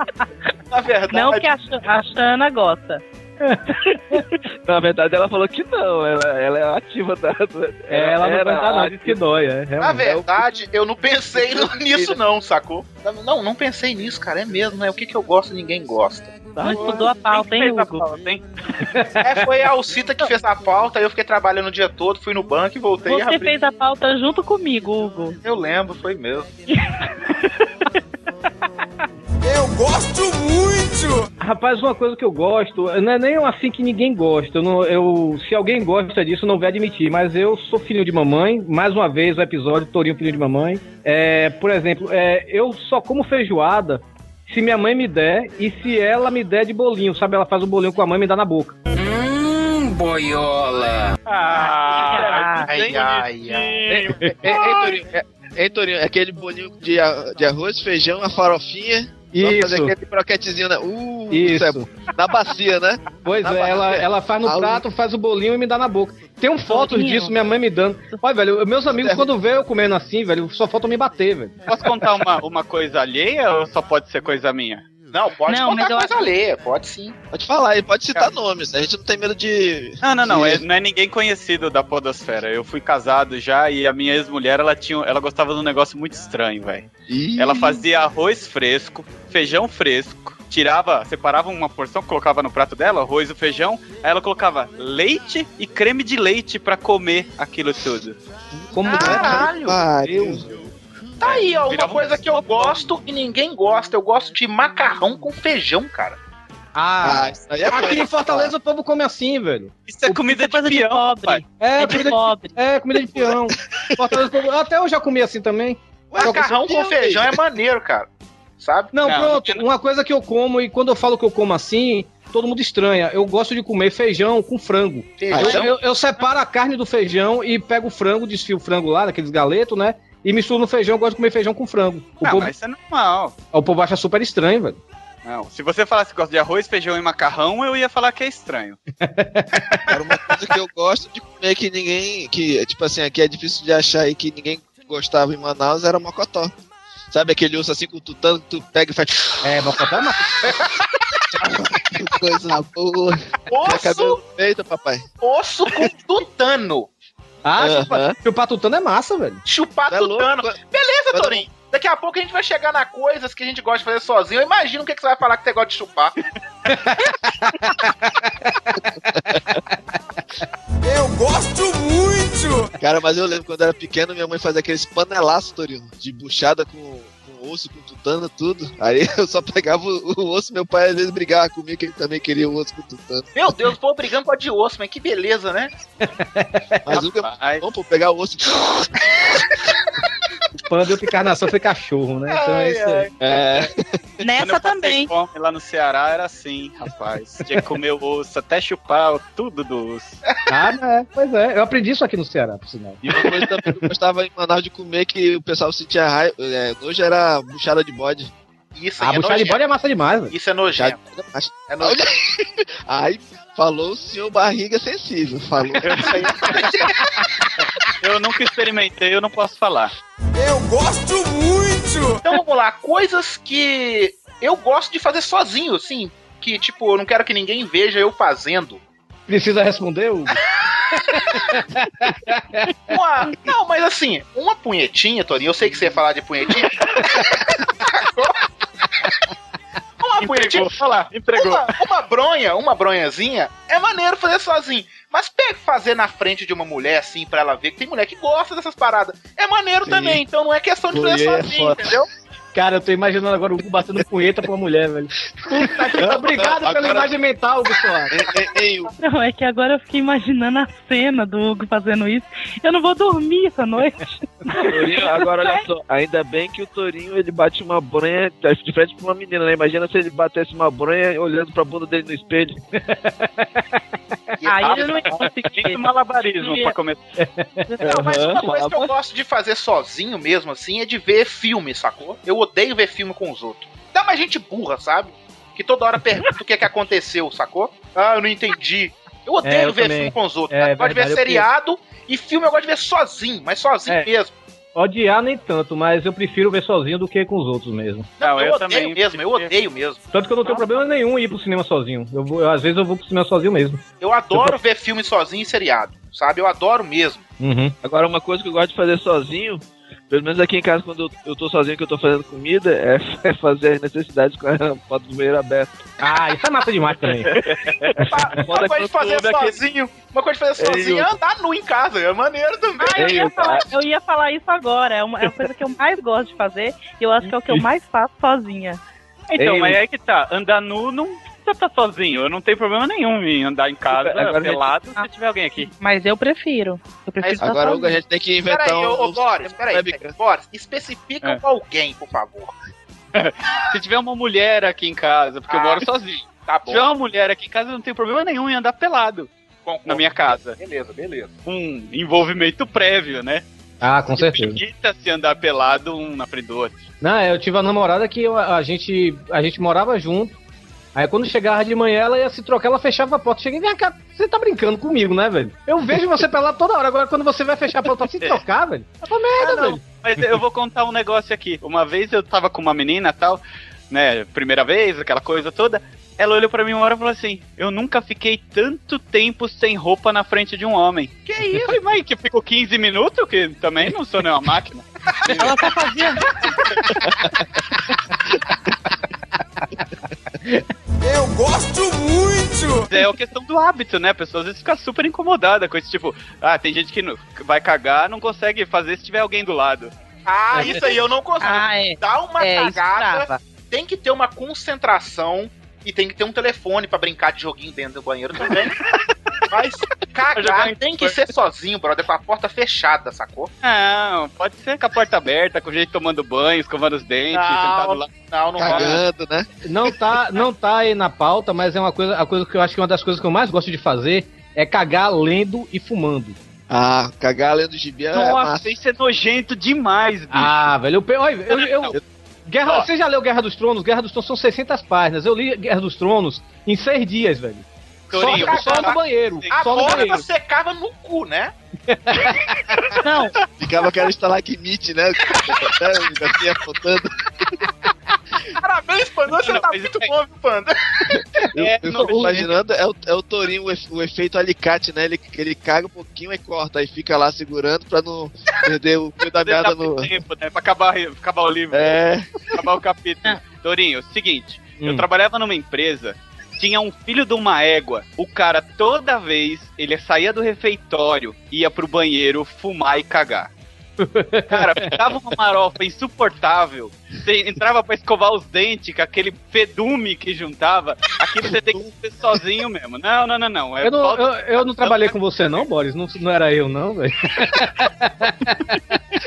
*laughs* na verdade. Não que a, a Xana gosta. *laughs* Na verdade, ela falou que não, ela, ela é ativa da. da- É, ela não dar, não. Diz que dói, é. Na verdade, eu não pensei nisso, não, sacou? Não, não pensei nisso, cara. É mesmo, né? O que, que eu gosto e ninguém gosta. Não estudou a pauta, hein, Fez a Hugo? pauta, hein? É, foi a Alcita que fez a pauta, aí eu fiquei trabalhando o dia todo, fui no banco e voltei e Você abri. fez a pauta junto comigo, Hugo. Eu lembro, foi mesmo. *laughs* Eu gosto muito! Rapaz, uma coisa que eu gosto, não é nem assim que ninguém gosta. Eu não, eu, se alguém gosta disso, não vai admitir. Mas eu sou filho de mamãe. Mais uma vez o episódio Torinho Filho de Mamãe. É, por exemplo, é, eu só como feijoada se minha mãe me der e se ela me der de bolinho. Sabe, ela faz o bolinho com a mãe e me dá na boca. Hum, boiola! Ah, Ai, ai, ai. Ei, Torinho, é, ei, Torinho, aquele bolinho de, de arroz, feijão, a farofinha. Vamos fazer Isso. aquele croquetezinho, né? Uh, Isso. é bom. na bacia, né? Pois Na é, ela, ela faz no Ah, prato, faz o bolinho e me dá na boca. Tem um fotos Bolinho. disso, minha mãe me dando. Olha, velho, meus amigos, É. quando vê eu comendo assim, velho, só falta me bater, velho. Posso contar uma, uma coisa alheia ou só pode ser coisa minha? Não, pode Não, contar eu coisa acho- alheia, pode sim. Pode falar, ele pode citar nomes, a gente não tem medo de. Não, não, não. de- é- não é ninguém conhecido da podosfera. Eu fui casado já e a minha ex-mulher, ela tinha, ela gostava de um negócio muito estranho, velho. Ela fazia arroz fresco, feijão fresco, tirava, separava uma porção, colocava no prato dela, arroz e feijão, aí ela colocava leite e creme de leite pra comer aquilo tudo. Como é? Caralho! Pariu. Tá aí, ó, uma um coisa que eu gosto e ninguém gosta. Eu gosto de macarrão com feijão, cara. Ah, isso aí é Aqui coisa. em Fortaleza o povo come assim, velho. Isso é comida de coisa de peão, pobre. pai. É, É de comida de, pobre. é, comida de peão. Fortaleza, o povo- até eu já comi assim também. Macarrão com feijão é maneiro, cara. Sabe? Não, Não, pronto, uma coisa que eu como, e quando eu falo que eu como assim, todo mundo estranha. Eu gosto de comer feijão com frango. Feijão. Eu, eu- eu separo a carne do feijão e pego o frango, desfio o frango lá, daqueles galetos, né? E misturo no feijão, eu gosto de comer feijão com frango. O, Não, povo, mas isso é normal. o povo acha super estranho, velho. Não, se você falasse que gosta de arroz, feijão e macarrão, eu ia falar que é estranho. *laughs* Era uma coisa que eu gosto de comer que ninguém. Que, tipo assim, aqui é difícil de achar aí que ninguém gostava em Manaus, era mocotó. Sabe aquele osso assim com tutano que tu pega e faz. É, bocotó não. Que coisa boa. Tem Osso, feito, papai. osso com tutano. Ah, Aham. chupa, chupar tutano é massa, velho. Chupar Tá louco? tutano. Beleza, Quando- Torinho. Daqui a pouco a gente vai chegar na coisas que a gente gosta de fazer sozinho. Eu imagino o que, que você vai falar que você gosta de chupar. *laughs* Eu gosto muito! Cara, mas eu lembro quando eu era pequeno, minha mãe fazia aqueles panelaços, Torino, de buchada com, com osso, com tutano, tudo. Aí *laughs* eu só pegava o, o osso, meu pai às vezes brigava comigo, que ele também queria o osso com tutano. Meu Deus, vou brigando com a de osso, mas que beleza, né? Mas o que é bom, pô, pegar o osso. *laughs* Panda e outra encarnação foi cachorro, né? Então é isso aí. É, Nessa também. fome lá no Ceará era assim, rapaz. Tinha que comer o osso, até chupar tudo do osso. Ah, é, pois é. Eu aprendi isso aqui no Ceará, por sinal. e uma coisa também que eu gostava em Manaus de comer que o pessoal sentia raiva. É, hoje era buchada de bode. Isso A aí é buchada de bode é massa demais, velho. Isso é nojento. É nojento. Ai, Falou o senhor barriga sensível. Falou. Eu nunca experimentei, eu não posso falar. Eu gosto muito! Então vamos lá, coisas que eu gosto de fazer sozinho, assim, que tipo, eu não quero que ninguém veja eu fazendo. Precisa responder, Hugo? *laughs* Uma, não, mas assim, uma punhetinha, Toninho, eu sei que você ia falar de punhetinha. *laughs* uma punhetinha, falar, entregou. uma, uma bronha, uma bronhazinha, é maneiro fazer sozinho. Mas pega fazer na frente de uma mulher, assim, pra ela ver que tem mulher que gosta dessas paradas. É maneiro Sim. também, então não é questão de fazer Mulher é sozinho, entendeu? Cara, eu tô imaginando agora o Hugo batendo punheta pra uma mulher, velho. Puta que *laughs* Obrigado pela Agora- imagem mental, Hugo Soares. Ei, ei, Não, é que agora eu fiquei imaginando a cena do Hugo fazendo isso. Eu não vou dormir essa noite. Torinho, *laughs* agora olha só, ainda bem que o Torinho ele bate uma bronha de frente pra uma menina, né? Imagina se ele batesse uma bronha olhando pra bunda dele no espelho. Aí ele não ia conseguir. Malabarismo pra começar. Não, mas uma coisa que eu gosto de fazer sozinho mesmo, assim, é de ver filme, sacou? Eu odeio ver filme com os outros. Dá mais gente burra, sabe? Que toda hora pergunta o que, que aconteceu, sacou? Ah, eu não entendi. Eu odeio É, eu ver também. filme com os outros. É, eu gosto de ver eu seriado e filme eu gosto de ver sozinho, mas sozinho É. mesmo. Odiar nem tanto, mas eu prefiro ver sozinho do que com os outros mesmo. Não, Não, eu, eu odeio também mesmo, eu odeio mesmo. Tanto que eu não tenho problema nenhum em ir pro cinema sozinho. Eu vou, eu, às vezes eu vou pro cinema sozinho mesmo. Eu adoro ver filme sozinho e seriado, sabe? Eu adoro mesmo. Uhum. Agora, uma coisa que eu gosto de fazer sozinho, pelo menos aqui em casa, quando eu, eu tô sozinho que eu tô fazendo comida, é, *laughs* é fazer as necessidades com a porta do banheiro aberta. Ah, isso é massa demais também. *laughs* Uma, uma coisa de fazer sozinho, uma coisa de fazer sozinho é andar nu em casa, é maneiro também. Ah, eu, ia falar, eu ia falar isso agora. É uma, é a coisa que eu mais gosto de fazer. E eu acho que é o que eu mais faço sozinha. Então, Ei, mas é que tá, andar nu não precisa estar sozinho. Eu não tenho problema nenhum em andar em casa Agora, pelado se tiver alguém aqui. Mas eu prefiro. Eu prefiro estar Agora, Hugo, a gente tem que inventar Peraí, ô, ô um. Boris, peraí, webcam. Boris, especifica É. com alguém, por favor. *laughs* Se tiver uma mulher aqui em casa, porque eu Ah. moro sozinho. Tá Se bom. tiver uma mulher aqui em casa, eu não tenho problema nenhum em andar pelado Concordo. na minha casa. Beleza, beleza. Um envolvimento prévio, né? Ah, com certeza. Evita se andar pelado um na frente do outro. Não, eu tive uma namorada que eu- a, gente, a gente morava junto. Aí quando chegava de manhã, ela ia se trocar, ela fechava a porta. Cheguei, vem cá, você tá brincando comigo, né, velho? Eu vejo você pelado toda hora. Agora quando você vai fechar a porta pra se *laughs* trocar, velho, é uma merda, Ah, não. velho. Mas eu vou contar um negócio aqui. Uma vez eu tava com uma menina tal, né? Primeira vez, aquela coisa toda. Ela olhou pra mim uma hora e falou assim: Eu nunca fiquei tanto tempo sem roupa na frente de um homem. Que isso? Falei, mas que ficou 15 minutos? Que também não sou nenhuma máquina. *laughs* Ela só fazia. *laughs* Eu gosto muito! É a questão do hábito, né? A pessoa às vezes fica super incomodada com esse tipo. Ah, tem gente que não- vai cagar, não consegue fazer se tiver alguém do lado. Ah, isso aí eu não consigo. Ah, é. Dá uma É, isso cagada, tem que ter uma concentração e tem que ter um telefone pra brincar de joguinho dentro do banheiro também. *laughs* Mas cagar em- tem que ser sozinho, brother, com a porta fechada, sacou? Não, pode ser com a porta aberta, com gente tomando banho, escovando os dentes, Não. sentado lá. Não, não. Cagando, né? Não tá, não tá aí na pauta, mas é uma coisa, a coisa que eu acho que é uma das coisas que eu mais gosto de fazer é cagar lendo e fumando. Ah, cagar lendo gibi é Nossa, massa. isso é nojento demais, bicho. Ah, velho, eu, olha, eu, eu- Guerra, Ó. você já leu Guerra dos Tronos? Guerra dos Tronos são 600 páginas. Eu li Guerra dos Tronos em seis dias, velho. Torinho, só, só você no tá- banheiro. Só no Agora banheiro. você cava no cu, né? *laughs* Não, Ficava aquela estalagmite, né? assim, apontando. Parabéns, Panda, você Não, tá muito é- bom, viu, Panda. Eu, É, eu não, tô imaginando, é o, é o Torinho, o, efe- o efeito alicate, né? Ele, ele caga um pouquinho e corta, aí fica lá segurando pra não perder o fio da merda no. tempo, né? Pra acabar, acabar o livro, É, acabar o capítulo. Torinho, seguinte, eu Hum. trabalhava numa empresa, tinha um filho de uma égua. O cara, toda vez, ele saía do refeitório, ia pro banheiro fumar e cagar. *laughs* Cara, ficava uma marofa insuportável. Você entrava pra escovar os dentes, com aquele fedume que juntava. Aquilo você tem que ser sozinho mesmo. Não, não, não, não. É Eu não, eu, eu não trabalhei com você, não, Boris. Não, não era eu, não, velho. *laughs*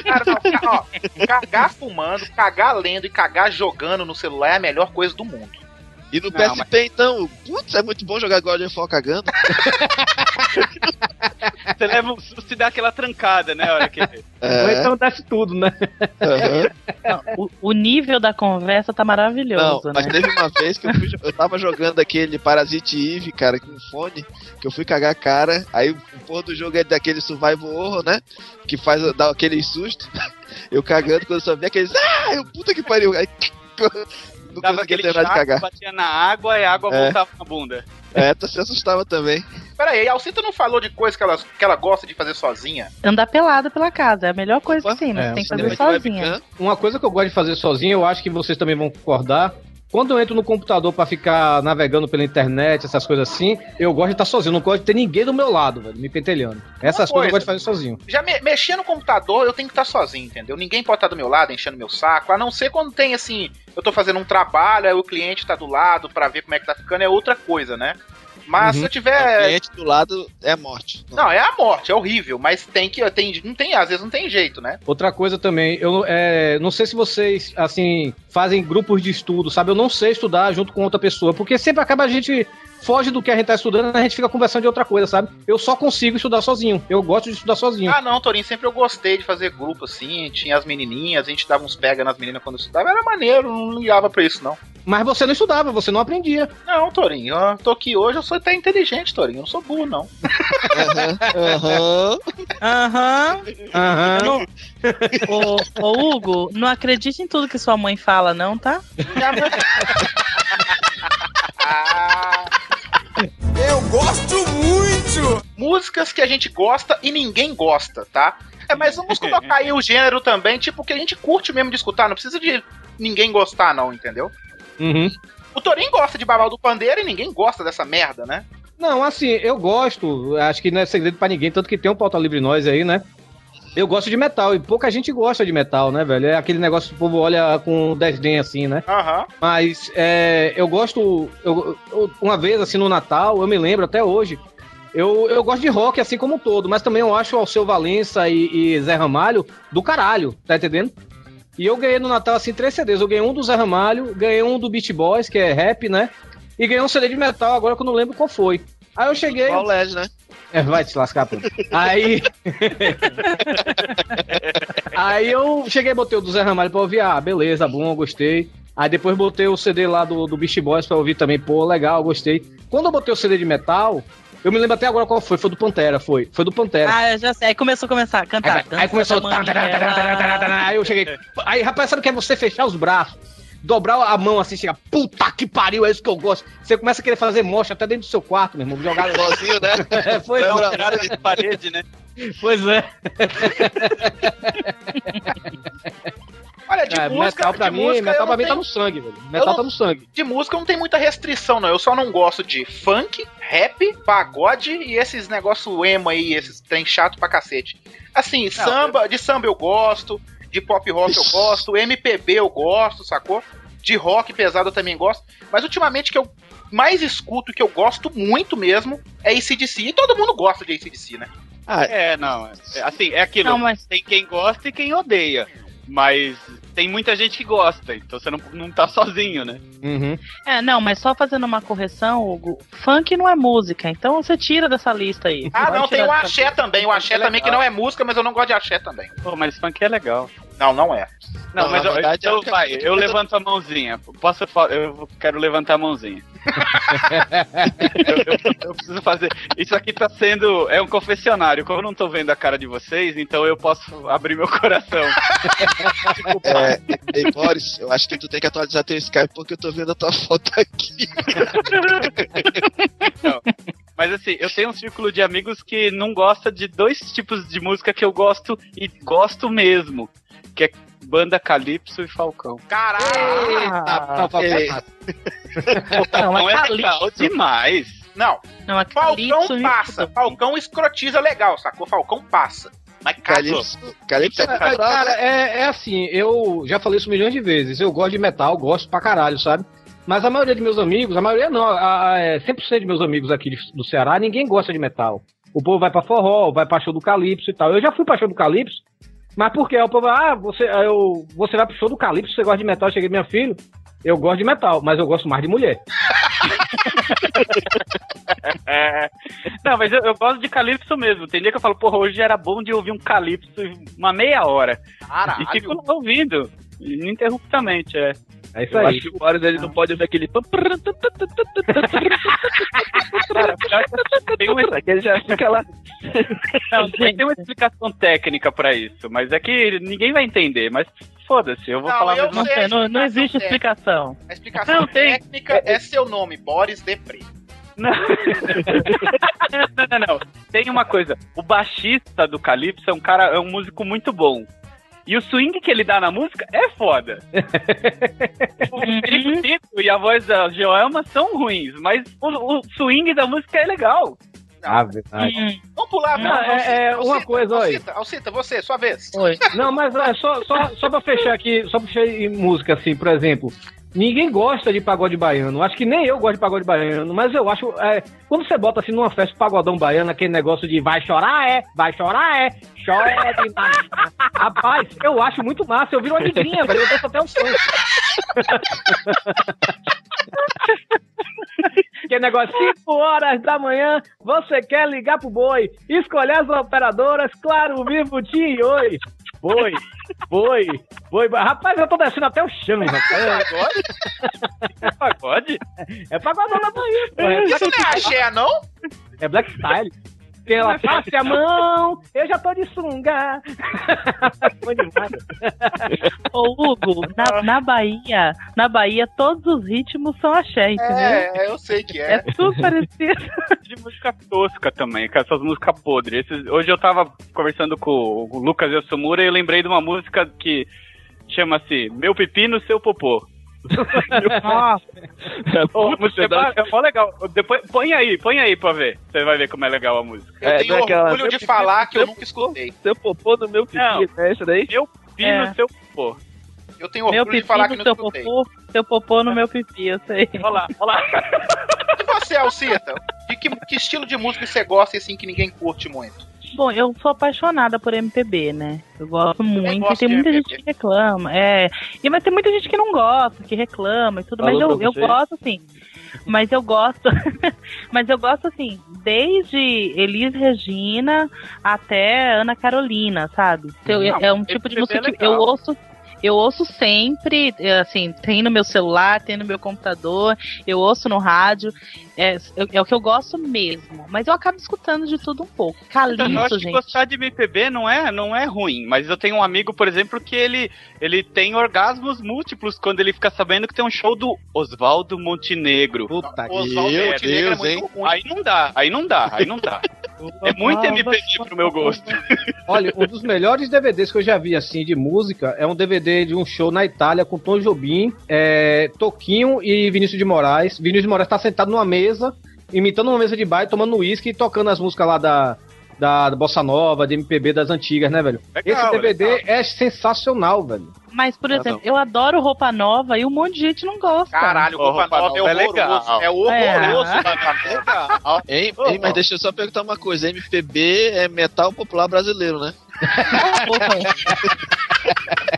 Cara, ó, cagar fumando, cagar lendo e cagar jogando no celular é a melhor coisa do mundo. E no Não, PSP então, putz, é muito bom jogar God of War cagando. *laughs* Você leva um susto e dá aquela trancada, né? hora que- Ou É, então desce tudo, né? aham. Não, o, o nível da conversa tá Não, maravilhoso, mas né? teve uma vez que eu, fui, eu tava jogando aquele Parasite Eve, cara, com fone, que eu fui cagar a cara, aí o porra do jogo é daquele survival horror, né? Que faz dar aquele susto. *laughs* Eu cagando, quando eu só vi aqueles. Ah, eu, puta que pariu. Aí, *laughs* não Dava conseguia aquele terminar de chaco, cagar. batia na água e a água É. voltava na bunda. É, tu se assustava também. Pera aí, a Alcita não falou de coisa que ela, que ela gosta de fazer sozinha? Andar pelada pela casa é a melhor coisa Opa. que tem, mas É, tem que fazer de sozinha. Uma coisa que eu gosto de fazer sozinho, eu acho que vocês também vão concordar. Quando eu entro no computador pra ficar navegando pela internet, essas coisas assim, eu gosto de estar sozinho. Não gosto de ter ninguém do meu lado, velho, me pentelhando. Essas Uma coisas eu coisa. gosto de fazer sozinho. Já me, mexer no computador, eu tenho que estar sozinho, entendeu? Ninguém pode estar do meu lado, enchendo meu saco. A não ser quando tem assim, eu tô fazendo um trabalho, aí o cliente tá do lado pra ver como é que tá ficando, é outra coisa, né? Mas Uhum. se eu O tiver. cliente do lado é morte. Não, é a morte, é horrível, mas tem que. Tem, não tem, às vezes não tem jeito, né? Outra coisa também, eu é, não sei se vocês, assim, fazem grupos de estudo, sabe? Eu não sei estudar junto com outra pessoa, porque sempre acaba a gente foge do que a gente tá estudando, a gente fica conversando de outra coisa, sabe? Eu só consigo estudar sozinho. Eu gosto de estudar sozinho. Ah, não, Torinho, sempre eu gostei de fazer grupo assim. Tinha as menininhas, a gente dava uns pega nas meninas quando eu estudava. Era maneiro, não ligava pra isso, não. Mas você não estudava, você não aprendia. Não, Torinho, eu tô aqui hoje, eu sou até inteligente, Torinho. Eu não sou burro, não. Aham, aham. Aham. Ô, ô, Hugo, não acredite em tudo que sua mãe fala, não, tá? *laughs* Ah, Eu gosto muito! músicas que a gente gosta e ninguém gosta, tá? É, mas vamos colocar aí o gênero também, tipo, que a gente curte mesmo de escutar, não precisa de ninguém gostar, não, entendeu? Uhum. O Torinho gosta de Babal do Pandeiro e ninguém gosta dessa merda, né? Não, assim, eu gosto, acho que não é segredo pra ninguém, tanto que tem um pauta livre nós aí, né? Eu gosto de metal e pouca gente gosta de metal, né, velho? É aquele negócio que o povo olha com desdém assim, né? Aham. Mas é, eu gosto. eu- eu- uma vez, assim, no Natal, eu me lembro até hoje. Eu, eu gosto de rock assim como um todo, mas também eu acho o Alceu Valença e, e Zé Ramalho do caralho, tá entendendo? E eu ganhei no Natal, assim, três CDs. Eu ganhei um do Zé Ramalho, ganhei um do Beat Boys, que é rap, né? E ganhei um CD de metal, agora que eu não lembro qual foi. Aí eu cheguei. Qual LED, né? É, vai te lascar, pô. Aí. Aí eu cheguei e botei o do Zé Ramalho pra ouvir. Ah, beleza, bom, gostei. Aí depois botei o CD lá do, do Beast Boys pra ouvir também. Pô, legal, gostei. Quando eu botei o CD de metal, eu me lembro até agora qual foi. Foi do Pantera, foi. Foi do Pantera. Ah, eu já sei. Aí começou a começar a cantar. Aí, aí começou. Aí eu cheguei. Aí, rapaz, sabe o que é você fechar os braços? Dobrar a mão assim, chega, puta que pariu, é isso que eu gosto. Você começa a querer fazer mostra até dentro do seu quarto, meu irmão. Jogar Sozinho, né? *laughs* É, foi, Lembra? Cara de parede, né? pois é. *laughs* Olha, de É, música, metal pra de mim, música, metal eu pra não mim tá no sangue, velho. Metal não- tá no sangue. de música não tem muita restrição, não. Eu só não gosto de funk, rap, pagode e esses negócio emo aí, esses trem chato pra cacete. Assim, samba, de samba eu gosto, de pop rock eu gosto, MPB eu gosto, sacou? De rock pesado eu também gosto. Mas ultimamente que eu mais escuto, que eu gosto muito mesmo, é ACDC. E todo mundo gosta de ACDC, né? Ah, É, não. é- Assim, é aquilo. Não, mas- Tem quem gosta e quem odeia. Mas tem muita gente que gosta, então você não, não tá sozinho, né? Uhum. É, não, mas só fazendo uma correção, Hugo. Funk não é música, então você tira dessa lista aí. Ah, Pode não, tem o axé também. O axé É também que não é música, mas eu não gosto de axé também. Pô, mas funk é legal. Não, não é. Não, Não, mas na eu, verdade, eu, é vai, eu levanto a mãozinha. Posso Eu quero levantar a mãozinha. *laughs* eu, eu- eu preciso fazer. Isso aqui tá sendo. É um confessionário. Como eu não tô vendo a cara de vocês, então eu posso abrir meu coração. *laughs* É, ei, Boris, eu acho que tu tem que atualizar teu Skype porque eu tô vendo a tua foto aqui. Mas assim, eu tenho um círculo de amigos que não gosta de dois tipos de música que eu gosto e gosto mesmo. Que é banda Calypso e Falcão. Caralho! Ah, tá, tá, tá. Falcão é é legal demais. Não, Não, é Falcão Calypso, passa. Falcão escrotiza legal, sacou? Falcão passa. Mas Calypso. Calypso, Calypso é cara, né? é, é assim, eu já falei isso milhões de vezes. Eu gosto de metal, gosto pra caralho, sabe? Mas a maioria de meus amigos, a maioria não, a, a, é, 100% de meus amigos aqui do Ceará, ninguém gosta de metal. O povo vai pra forró, vai pra show do Calypso e tal. Eu já fui pra show do Calypso, mas por quê? O povo, ah, você, eu, você vai pro show do Calypso, você gosta de metal? Eu cheguei, meu filho, eu gosto de metal, mas eu gosto mais de mulher. É. *laughs* Não, mas eu, eu gosto de Calypso mesmo. Tem dia que eu falo, porra, hoje era bom de ouvir um Calypso uma meia hora. Caralho. E fico ouvindo, ininterruptamente, é. É isso Eu aí. acho que o Boris ele não pode ouvir aquele. tum. Tem uma, Que ele já fica lá. não, tem uma explicação técnica pra isso, mas é que ninguém vai entender, mas foda-se, eu vou Não, falar eu mesmo. Não, não, não existe técnica. explicação. A explicação Não, tem. técnica é seu nome, Boris Depré. Não. não, não, não. Tem uma coisa. O baixista do Calypso é um cara, é um músico muito bom. E o swing que ele dá na música é foda. *laughs* o Felipe Tito e a voz da Joelma são ruins, mas o, o swing da música é legal. Ah, verdade. Hum, Vamos pular, Não, Alcita, é- é uma Alcita, coisa, olha. Alcita, Alcita, você, sua vez. Oi. Não, mas é só, só, só pra fechar aqui, só pra fechar em música, assim, por exemplo. Ninguém gosta de pagode baiano. Acho que nem eu gosto de pagode baiano, mas eu acho. é, quando você bota assim numa festa pagodão baiano, aquele negócio de vai chorar, é, vai chorar, é, chora de nada. *laughs* Rapaz, eu acho muito massa. Eu viro uma negrinha, velho. Eu danço até um som. *laughs* Que negócio, 5 horas da manhã, você quer ligar pro boi, escolher as operadoras, claro, vivo, ti e oi. Boi, boi, boi. Rapaz, eu tô descendo até o chão, rapaz. É pagode? É pagodão da Bahia, pô. É não é axé, não? é black style. Tem ela, passe a mão, eu já tô de sunga. *laughs* Ô, Hugo, na, na Bahia, na Bahia, todos os ritmos são axé, entendeu? É, eu sei que É é. tudo parecido. *laughs* de música tosca também, com essas músicas podres. Esses- hoje eu tava conversando com o Lucas Yasumura e eu lembrei de uma música que chama-se Meu Pipi no Seu Popô. *laughs* Nossa, Ô, Puta, é, dá- é mó legal. Depois, põe aí, põe aí pra ver. Você vai ver como é legal a música. Eu É, tenho daquela- orgulho de falar que eu nunca escutei. Seu popô no meu pipi, Não. né? Essa daí? Meu Pipi É. no Seu Popô. Eu tenho meu orgulho de pipi falar que no não escutei. popô, seu popô no meu pipi, eu sei. Olha lá, olha lá. E você, Alcita? De que, que estilo de música você gosta e assim que ninguém curte muito? Bom, eu sou apaixonada por MPB, né? Eu gosto muito. gosto E tem muita MPB. gente que reclama. É. E mas tem muita gente que não gosta, que reclama e tudo. Falou mas eu, eu gosto, assim. Mas eu gosto. *laughs* mas eu gosto, assim, desde Elis Regina até Ana Carolina, sabe? Eu- Não, é um tipo de MPB música é que eu ouço. Eu ouço sempre, é, assim, tem no meu celular, tem no meu computador, eu ouço no rádio. É, é o que eu gosto mesmo. Mas eu acabo escutando de tudo um pouco. Então, eu acho que gente. gostar de MPB não é, não é ruim, mas eu tenho um amigo, por exemplo, que ele, ele tem orgasmos múltiplos quando ele fica sabendo que tem um show do Oswaldo Montenegro. Puta que Oswaldo Montenegro Deus, é muito ruim. Aí não dá, aí não dá, aí não dá. *laughs* É muito MPB pro meu gosto. Olha, um dos melhores DVDs que eu já vi, assim, de música, é um DVD de um show na Itália com Tom Jobim, é, Toquinho e Vinícius de Moraes. Vinícius de Moraes tá sentado numa mesa, imitando uma mesa de baile, tomando uísque e tocando as músicas lá da, da, da Bossa Nova, de MPB das antigas, né, velho? Legal, Esse DVD legal. é sensacional, velho. Mas, por Ah, exemplo, eu adoro roupa nova e um monte de gente não gosta. Caralho, roupa roupa nova é nova é horroroso. legal. É horroroso. É. *laughs* Hein, Ô, hein, mas deixa eu só perguntar uma coisa. MPB é metal popular brasileiro, né? *laughs*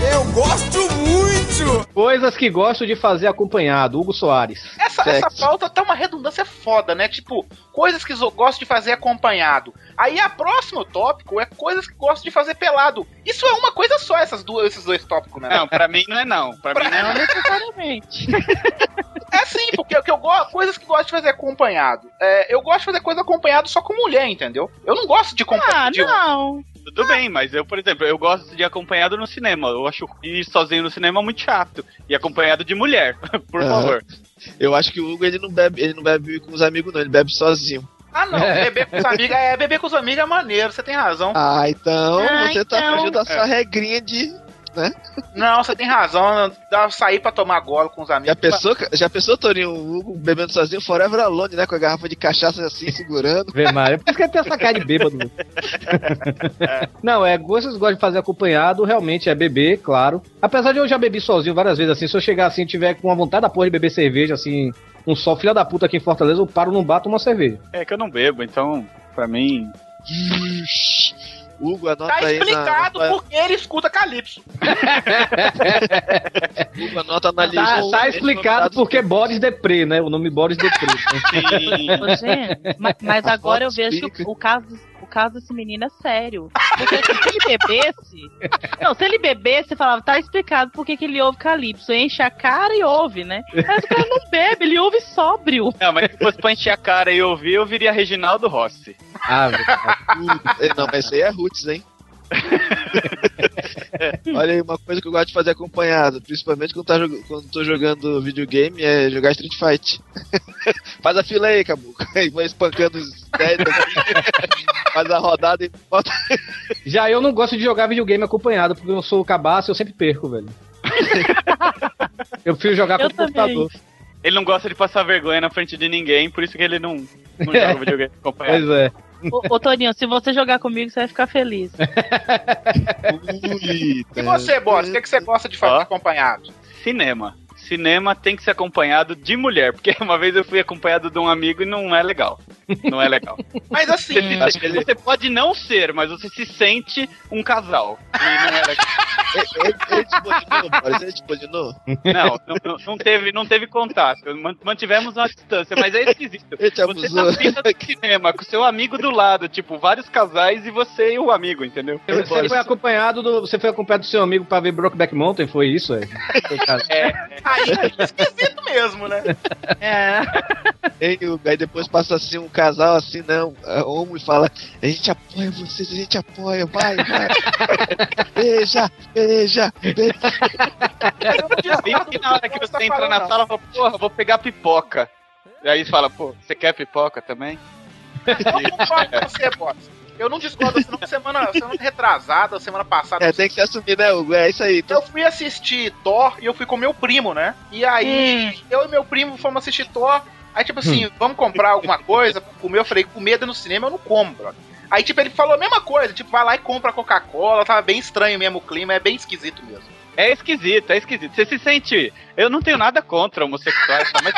Eu gosto muito! Coisas que gosto de fazer acompanhado, Hugo Soares. Essa, essa pauta tá uma redundância foda, né? Tipo, coisas que eu gosto de fazer acompanhado. Aí a próximo tópico é coisas que gosto de fazer pelado. Isso é uma coisa só, essas duas, esses dois tópicos, né? Não, pra mim não é não. Pra, mim não é necessariamente. *laughs* É sim, porque o que eu gosto, coisas que gosto de fazer acompanhado. É, eu gosto de fazer coisa acompanhado só com mulher, entendeu? Eu não gosto de Ah, compartilhar. não. Tudo bem, mas eu, por exemplo, eu gosto de acompanhado no cinema. Eu acho ir sozinho no cinema muito chato. E acompanhado de mulher, *laughs* por Aham. favor. Eu acho que o Hugo ele não bebe, ele não bebe com os amigos, não, ele bebe sozinho. Ah, não, beber com os amigos é beber com os amigos é maneiro, você tem razão. Ah, então Ah, você tá então. fugindo da sua regrinha de. Não, você tem razão. Dá sair pra tomar golo com os amigos. Já pensou, já pensou, Torinho, o Hugo bebendo sozinho, forever alone, né? Com a garrafa de cachaça assim, *laughs* segurando. Vê, Mário. Por isso que ele tem essa cara de bêbado. *laughs* Não, é, gostos gosto de fazer acompanhado, realmente é beber, claro. Apesar de eu já bebi sozinho várias vezes, assim, se eu chegar assim e tiver com uma vontade da porra de beber cerveja, assim, um sol filha da puta aqui em Fortaleza, eu paro num bar tomar uma cerveja. É que eu não bebo, então, pra mim. Hugo, anota Tá aí na. explicado na- porque ele escuta Calypso. *laughs* Hugo, anota na lista. Tá, tá explicado porque Boris Depré, né? O nome Boris Depré. Sim. Ô, gente, ma- mas A agora eu vejo o, o caso, o caso desse menino é sério. Porque se ele bebesse. *laughs* Não, se ele bebesse, falava, tá explicado por que que ele ouve Calypso. Enche a cara e ouve, né? Mas o cara não bebe, ele ouve sóbrio. Não, mas se fosse pra encher a cara e ouvir, eu viria Reginaldo Rossi. ah, velho. Não, mas isso aí é roots, hein? *laughs* Olha aí, uma coisa que eu gosto de fazer acompanhado, principalmente quando, tá, quando tô jogando videogame, é jogar Street Fight. *laughs* Faz a fila aí, Cabuco. Aí *laughs* vai espancando os 10 assim. Faz a rodada e bota. Já eu não gosto de jogar videogame acompanhado, porque eu sou cabaço e eu sempre perco, velho. eu prefiro jogar Eu com o computador. Ele não gosta de passar vergonha na frente de ninguém, por isso que ele não, não joga videogame acompanhado. Pois é. Ô, ô, Toninho, se você jogar comigo, você vai ficar feliz. *laughs* E você, Boris, o que, que você gosta de fazer Ó. acompanhado? Cinema. Cinema tem que ser acompanhado de mulher, porque *laughs* uma vez eu fui acompanhado de um amigo e não é legal. Não é legal. *laughs* Mas assim, Você, se- acho que ele- você pode não ser, mas você se sente um casal. E não é legal. Ele, Boris. Não, não, não- teve, não teve contato. Man- Mantivemos uma distância, mas é esquisito. Ele te Você tá do cinema com seu amigo do lado, tipo, vários casais e você e o amigo, entendeu? Você foi acompanhado do, você foi acompanhado do seu amigo pra ver Brokeback Mountain, foi isso? É? Aí é esquisito mesmo, né? É. Hugo? Aí depois passa assim um casal assim, não, a homo e fala, a gente apoia vocês, a gente apoia, vai, vai. *laughs* beija, beija, beija. Eu que na hora que você tá entra na sala, fala, porra, vou pegar pipoca. E aí fala, pô, você quer pipoca também? Eu concordo com você, Boris. Eu não discordo, senão semana, semana retrasada, semana passada. É, tem que se assumir, né, Hugo? É isso aí. Eu fui assistir Thor e eu fui com meu primo, né? E aí, eu e meu primo fomos assistir Thor. Aí, tipo assim, vamos comprar alguma coisa pra comer. Eu falei, comida no cinema eu não como, brother. Aí, tipo, ele falou a mesma coisa, tipo, vai lá e compra Coca-Cola, tava bem estranho mesmo o clima, é bem esquisito mesmo. É esquisito, é esquisito. Você se sente. Eu não tenho nada contra homossexuais, *laughs* mas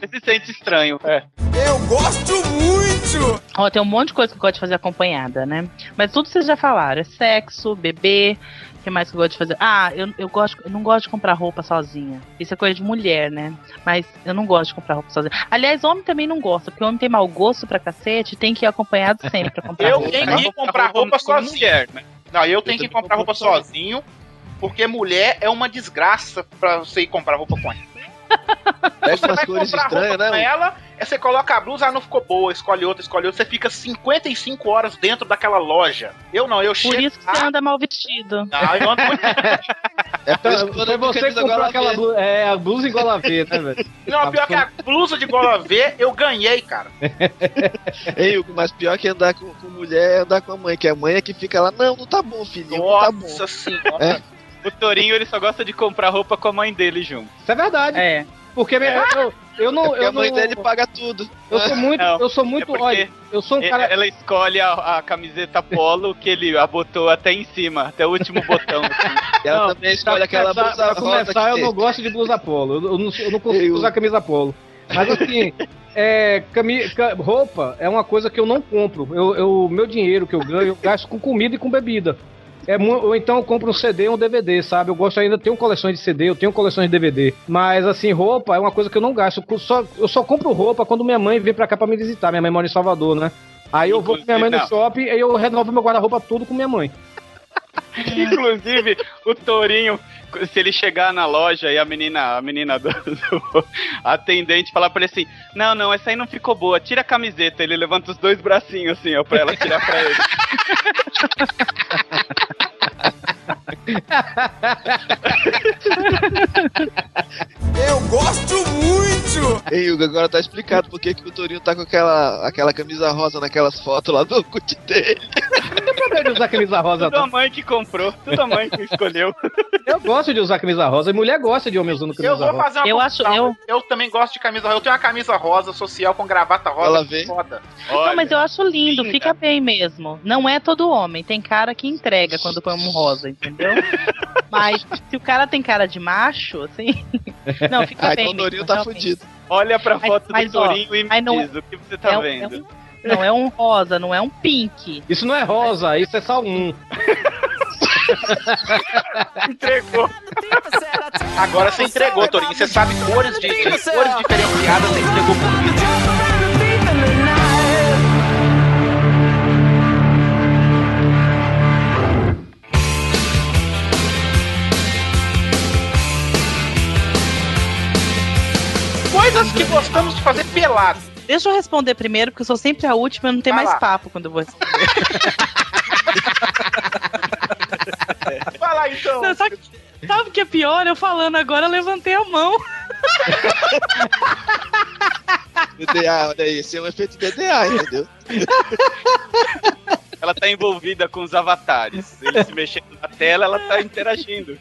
você se sente, estranho. É. Eu gosto muito! Ó, tem um monte de coisa que eu gosto de fazer acompanhada, né? Mas tudo vocês já falaram. É sexo, bebê. O que mais que eu gosto de fazer? Ah, eu, eu, gosto, eu não gosto de comprar roupa sozinha. Isso é coisa de mulher, né? Mas eu não gosto de comprar roupa sozinha. Aliás, homem também não gosta, porque homem tem mau gosto pra cacete e tem que ir acompanhado sempre pra comprar Eu roupa. tenho que comprar roupa sozinho. mulher, né? Não, eu tenho Eu que também comprar roupa roupa sozinho, porque mulher é uma desgraça pra você ir comprar roupa com ela. Umas cores comprar estranhas, roupa com né? ela, aí você coloca a blusa, ah, não ficou boa, escolhe outra, escolhe outra, você fica 55 horas dentro daquela loja. Eu não, eu Por chego isso que você anda mal vestido. não, eu ando muito É por com você comprou gola aquela V. blusa, é, a blusa igual a V, né, velho? Não, pior que a blusa de gola V eu ganhei, cara. *laughs* Ei, Hugo, mas pior que andar com, com mulher é andar com a mãe, que a mãe é que fica lá, não, não tá bom, filhinho, não tá bom. Nossa senhora. É. O Torinho ele só gosta de comprar roupa com a mãe dele junto. Isso é verdade. É. Porque minha- eu, eu É não. porque eu a mãe não, dele paga tudo. Eu sou muito. Não, eu sou muito. é olha, eu sou um cara. Ela escolhe a, a camiseta polo que ele abotou até em cima, até o último botão. assim. Ela Não, também escolhe pra aquela começar, blusa pra rosa começar, eu que não tem. gosto de blusa polo. Eu, eu não, eu não consigo Eu- usar camisa polo. Mas assim, *laughs* é, cami, ca- roupa é uma coisa que eu não compro. Eu, eu, meu dinheiro que eu ganho, eu gasto com comida e com bebida. É, ou então eu compro um CD ou um DVD, sabe? Eu gosto ainda, tenho coleções de CD, eu tenho coleções de DVD. Mas assim, roupa é uma coisa que eu não gasto. Eu só, eu só compro roupa quando minha mãe vem pra cá pra me visitar. Minha mãe mora em Salvador, né? Aí eu vou com minha mãe no shopping e eu renovo meu guarda-roupa tudo com minha mãe. *laughs* Inclusive, o Torinho, se ele chegar na loja e a menina, a menina do, do atendente falar pra ele assim: Não, não, essa aí não ficou boa, tira a camiseta. Ele levanta os dois bracinhos assim, ó, pra ela tirar pra ele. *laughs* Eu gosto muito! Ei, Hugo, agora tá explicado por que que o Torinho tá com aquela, aquela camisa rosa naquelas fotos lá do cut dele. Eu também de usar camisa rosa. Tudo a mãe que comprou, tudo a mãe que escolheu. Eu gosto de usar camisa rosa. E mulher gosta de homem usando camisa Eu vou rosa. fazer uma Eu acho- confusão. eu também gosto de camisa rosa. Eu tenho uma camisa rosa social com gravata rosa. Ela vê. Foda. Olha, Não, mas eu acho lindo, linda. fica bem mesmo. Não é todo homem, tem cara que entrega quando põe um rosa, entendeu? *laughs* Mas se o cara tem cara de macho, assim. *laughs* Não, fica Ah, bem. então o Torinho mesmo, tá realmente. fudido. olha pra Mas- foto mas, do ó, Torinho e me não- diz o que você tá é, vendo. é *laughs* um- Não é um rosa, não é um pink. Isso não é rosa, isso é só um. Entregou. Agora você entregou, Torinho. Você sabe cores, de, cores diferenciadas, você entregou por vida. Coisas que gostamos de fazer pelado. Deixa eu responder primeiro, porque eu sou sempre a última e não tem Vai mais lá. papo quando eu vou responder. *laughs* Vai lá então. Não, sabe, sabe o que é pior? Eu falando agora, eu levantei a mão. DDA, olha aí, esse é um efeito DDA, entendeu? Ela tá envolvida com os avatares. Ele se mexendo na tela, ela tá interagindo.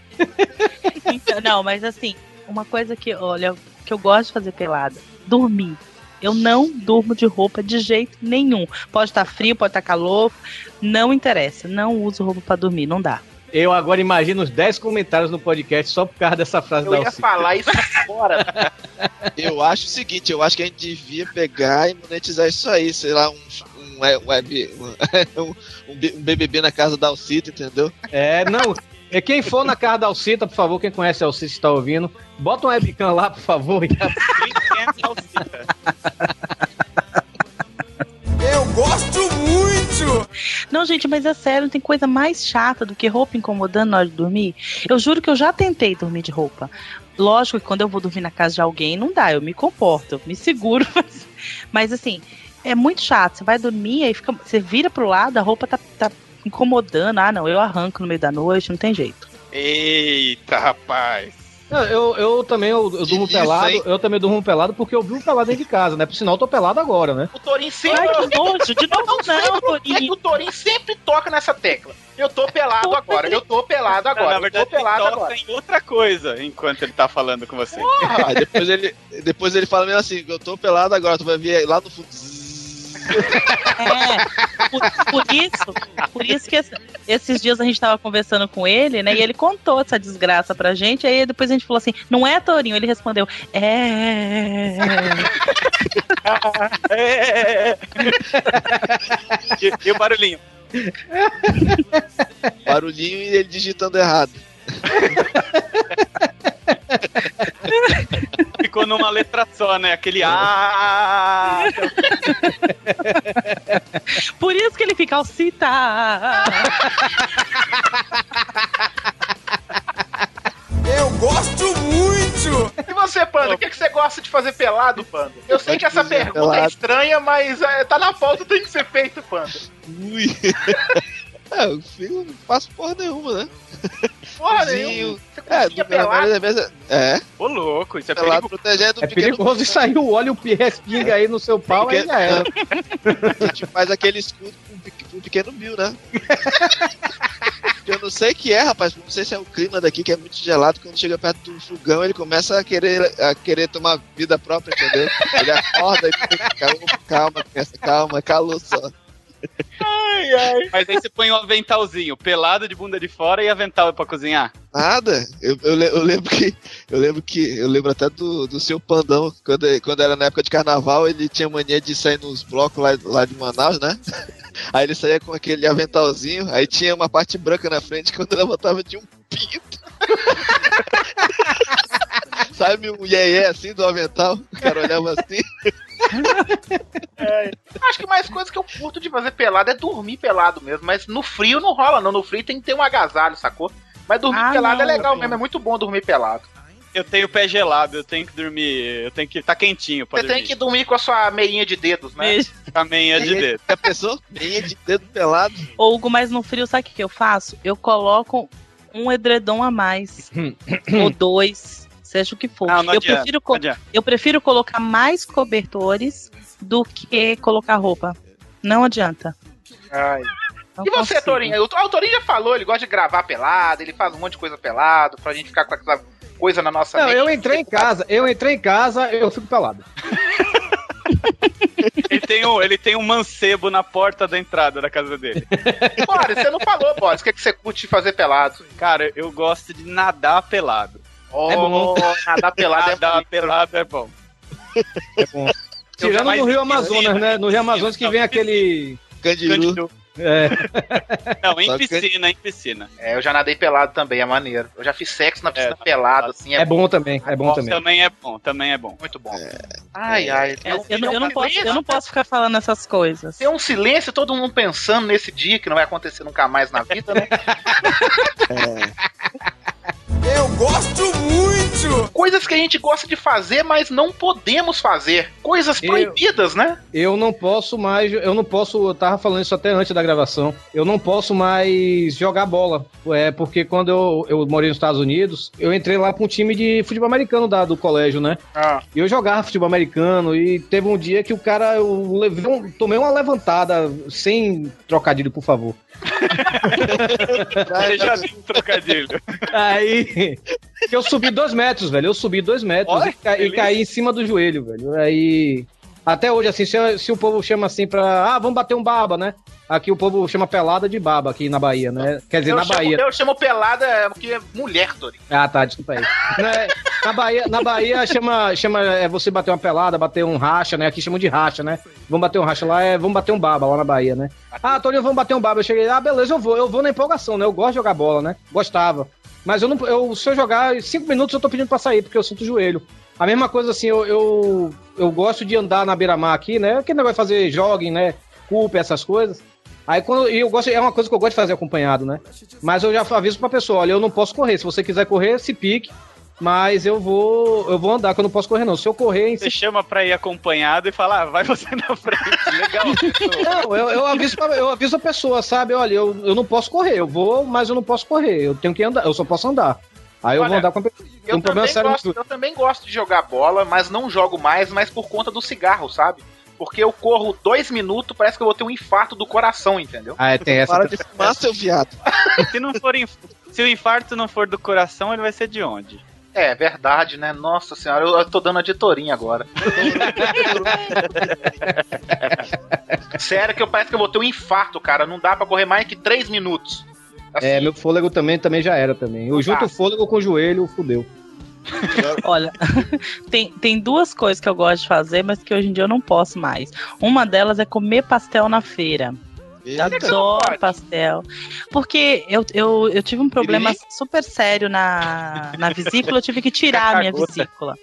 Então, não, mas assim, uma coisa que, olha, que eu gosto de fazer pelada, dormir. Eu não durmo de roupa de jeito nenhum. Pode estar frio, pode estar calor, não interessa. Não uso roupa pra dormir, não dá. Eu agora imagino os 10 comentários no podcast só por causa dessa frase Eu da ia Alcide. falar isso agora. *laughs* Eu acho o seguinte, eu acho que a gente devia pegar e monetizar isso aí, sei lá, um, um web, um, *laughs* um um BBB na casa da Alcita, entendeu? É, não. É quem for na casa da Alcita, por favor, quem conhece a Alcita está ouvindo, bota um webcam lá, por favor. e Eu gosto muito! Não, gente, mas é sério, não tem coisa mais chata do que roupa incomodando na hora de dormir. Eu juro que eu já tentei dormir de roupa. Lógico que quando eu vou dormir na casa de alguém, não dá, eu me comporto, eu me seguro. *laughs* Mas, mas, assim, é muito chato. Você vai dormir, aí fica, você vira pro lado, a roupa tá, tá incomodando. Ah, não, eu arranco no meio da noite, não tem jeito. Eita, rapaz. Eu, eu também eu, eu durmo isso, pelado, hein? eu também durmo pelado porque eu vi um pelado dentro de casa, né? Por sinal, eu tô pelado agora, né? O Torinho sempre. Ai, que nojo, de novo não, É que o Torinho sempre toca nessa tecla. Eu tô pelado agora, eu tô pelado Não, na agora, eu verdade, tô pelado ele toca agora. em outra coisa enquanto ele tá falando com você. *laughs* Aí depois ele, depois ele fala mesmo assim, eu tô pelado agora, tu vai ver lá no fundo. É, por, por isso, por isso que esse- esses dias a gente tava conversando com ele, né? E ele contou essa desgraça pra gente. Aí depois a gente falou assim: não é Torinho? Ele respondeu: é. É. e, e o barulhinho? Barulhinho e ele digitando errado. *laughs* Ficou numa letra só, né? Aquele ah. Por isso que ele fica Alcita. Eu gosto muito! E você, Panda, o que, que você gosta de fazer pelado, Panda? Eu sei que essa pergunta é estranha, mas é, tá na pauta, tem que ser feito, Panda. Ui. É, eu fico, não faço porra nenhuma, né? Porra *laughs* nenhuma. Você É, na pelado? vezes. É, Ô, louco, isso é pelado protegendo o É pequeno perigoso e sair o óleo e o respinga aí no seu pau, aí já era. A gente faz aquele escudo com, o pequeno Bill, né? *laughs* Eu não sei o que é, rapaz. Não sei se é o clima daqui que é muito gelado. Quando chega perto do fogão, ele começa a querer, a querer tomar vida própria, entendeu? Ele acorda e fica, calma, calma, criança, calma, calou só. Mas aí você põe um aventalzinho, pelado de bunda de fora e avental pra cozinhar. Nada. Eu, eu, eu lembro que. Eu lembro que. Eu lembro até do, do seu pandão, quando, quando era na época de carnaval, ele tinha mania de sair nos blocos lá, lá de Manaus, né? *laughs* Aí ele saía com aquele aventalzinho, aí tinha uma parte branca na frente, quando ela botava de um pinto. *laughs* Sabe um iê assim do avental? O cara olhava assim. Acho que mais coisa que eu curto de fazer pelado é dormir pelado mesmo, mas no frio não rola, não. No frio tem que ter um agasalho, sacou? Mas dormir Ah, pelado não, é legal mesmo, é muito bom dormir pelado. Eu tenho pé gelado, eu tenho que dormir, eu tenho que estar quentinho pra Você dormir. tem que dormir com a sua meinha de dedos, né? Com a meia de dedo. Já pensou? Meia de dedo pelado. Ô, Hugo, mas no frio, sabe o que eu faço? Eu coloco um edredom a mais. *coughs* ou dois, seja o que for. Não, não eu, adianta, prefiro eu prefiro colocar mais cobertores do que colocar roupa. Não adianta. Ai. Não E você, consigo. Torinho? O o Torinho já falou, ele gosta de gravar pelado, ele faz um monte de coisa pelado, pra gente ficar com aquela coisa na nossa Não, mente. eu entrei em casa, eu entrei em casa, eu fico pelado. *laughs* Ele tem, um, ele tem um mancebo na porta da entrada da casa dele. Boris, você não falou, Boris, o que, é que você curte fazer pelado? Cara, eu gosto de nadar pelado. Oh, É bom. Nadar pelado é Nadar pelado é bom. É bom. *laughs* Eu Tirando no Rio Amazonas, piscina, né? No Rio Amazonas que vem aquele. Candiru. É. *laughs* Não, em Só que- piscina, em piscina. É, eu já nadei pelado também, é maneiro. Eu já fiz sexo na piscina É, pelado, assim, é, É bom também, é bom também. Também é bom, também é bom. muito bom. Ai, ai. É, eu, não- eu não posso, eu não posso ficar falando essas coisas. Tem um silêncio, todo mundo pensando nesse dia que não vai acontecer nunca mais na vida, né? *laughs* Eu gosto muito! Coisas que a gente gosta de fazer, mas não podemos fazer. Coisas Eu- proibidas, né? Eu não posso mais, eu não posso, eu tava falando isso até antes da gravação. Eu não posso mais jogar bola. É porque quando eu, eu morei nos Estados Unidos, eu entrei lá pra um time de futebol americano da, do colégio, né? Ah. E eu jogava futebol americano e teve um dia que o cara, eu levei um- tomei uma levantada sem trocadilho, por favor. *laughs* Você já viu um trocadilho. Aí, *laughs* eu subi dois metros, velho. Eu subi dois metros Olha, e, ca- e caí em cima do joelho, velho. Aí, até hoje, assim, se, se o povo chama assim pra. Ah, vamos bater um baba, né? Aqui o povo chama pelada de baba aqui na Bahia, né? Quer dizer, eu, na chamo, Bahia. eu chamo pelada é, porque é mulher, Tori. Ah, tá, desculpa aí. Né, na Bahia, na Bahia chama, chama é, você bater uma pelada, bater um racha, né? Aqui chamam de racha, né? Vamos bater um racha lá, é, vamos bater um baba lá na Bahia, né? Ah, Toninho, vamos bater um baba. Eu cheguei, ah, beleza, eu vou. Eu vou na empolgação, né? Eu gosto de jogar bola, né? Gostava. Mas eu não, eu, se eu jogar cinco minutos, eu tô pedindo pra sair, porque eu sinto o joelho. A mesma coisa assim, eu, eu, eu gosto de andar na beira-mar aqui, né? Aquele negócio de fazer jogging, né? Culpa, essas coisas. Aí quando eu gosto, é uma coisa que eu gosto de fazer acompanhado, né? Mas eu já aviso pra pessoa, olha, eu não posso correr. Se você quiser correr, se pique. Mas eu vou, eu vou andar, que eu não posso correr não. Se eu correr, em Você chama pra ir acompanhado e fala, ah, vai você na frente. *laughs* Legal. pessoal. Não, eu, eu, aviso pra- eu aviso a pessoa, sabe? Olha, eu, eu não posso correr, eu vou, mas eu não posso correr. Eu tenho que andar, eu só posso andar. Aí eu Olha, vou andar com a Eu, um problema também sério gosto, eu também gosto de jogar bola, mas não jogo mais, mas por conta do cigarro, sabe? Porque eu corro dois minutos, parece que eu vou ter um infarto do coração, entendeu? Ah, é, tem essa. Para de fumar, seu viado. *laughs* Se, não for inf- se o infarto não for do coração, ele vai ser de onde? É verdade, né? Nossa senhora, eu, eu tô dando a de agora. *laughs* Sério que eu parece que eu vou ter um infarto, cara. Não dá pra correr mais que três minutos. Assim, É, meu fôlego também, também já era também. Eu junto o fôlego com o joelho, fudeu. *laughs* Olha, *laughs* tem, tem duas coisas que eu gosto de fazer, mas que hoje em dia eu não posso mais. Uma delas é comer pastel na feira. Eita. Adoro pastel. Porque eu, eu, eu tive um problema super sério na, na vesícula, eu tive que tirar a minha vesícula.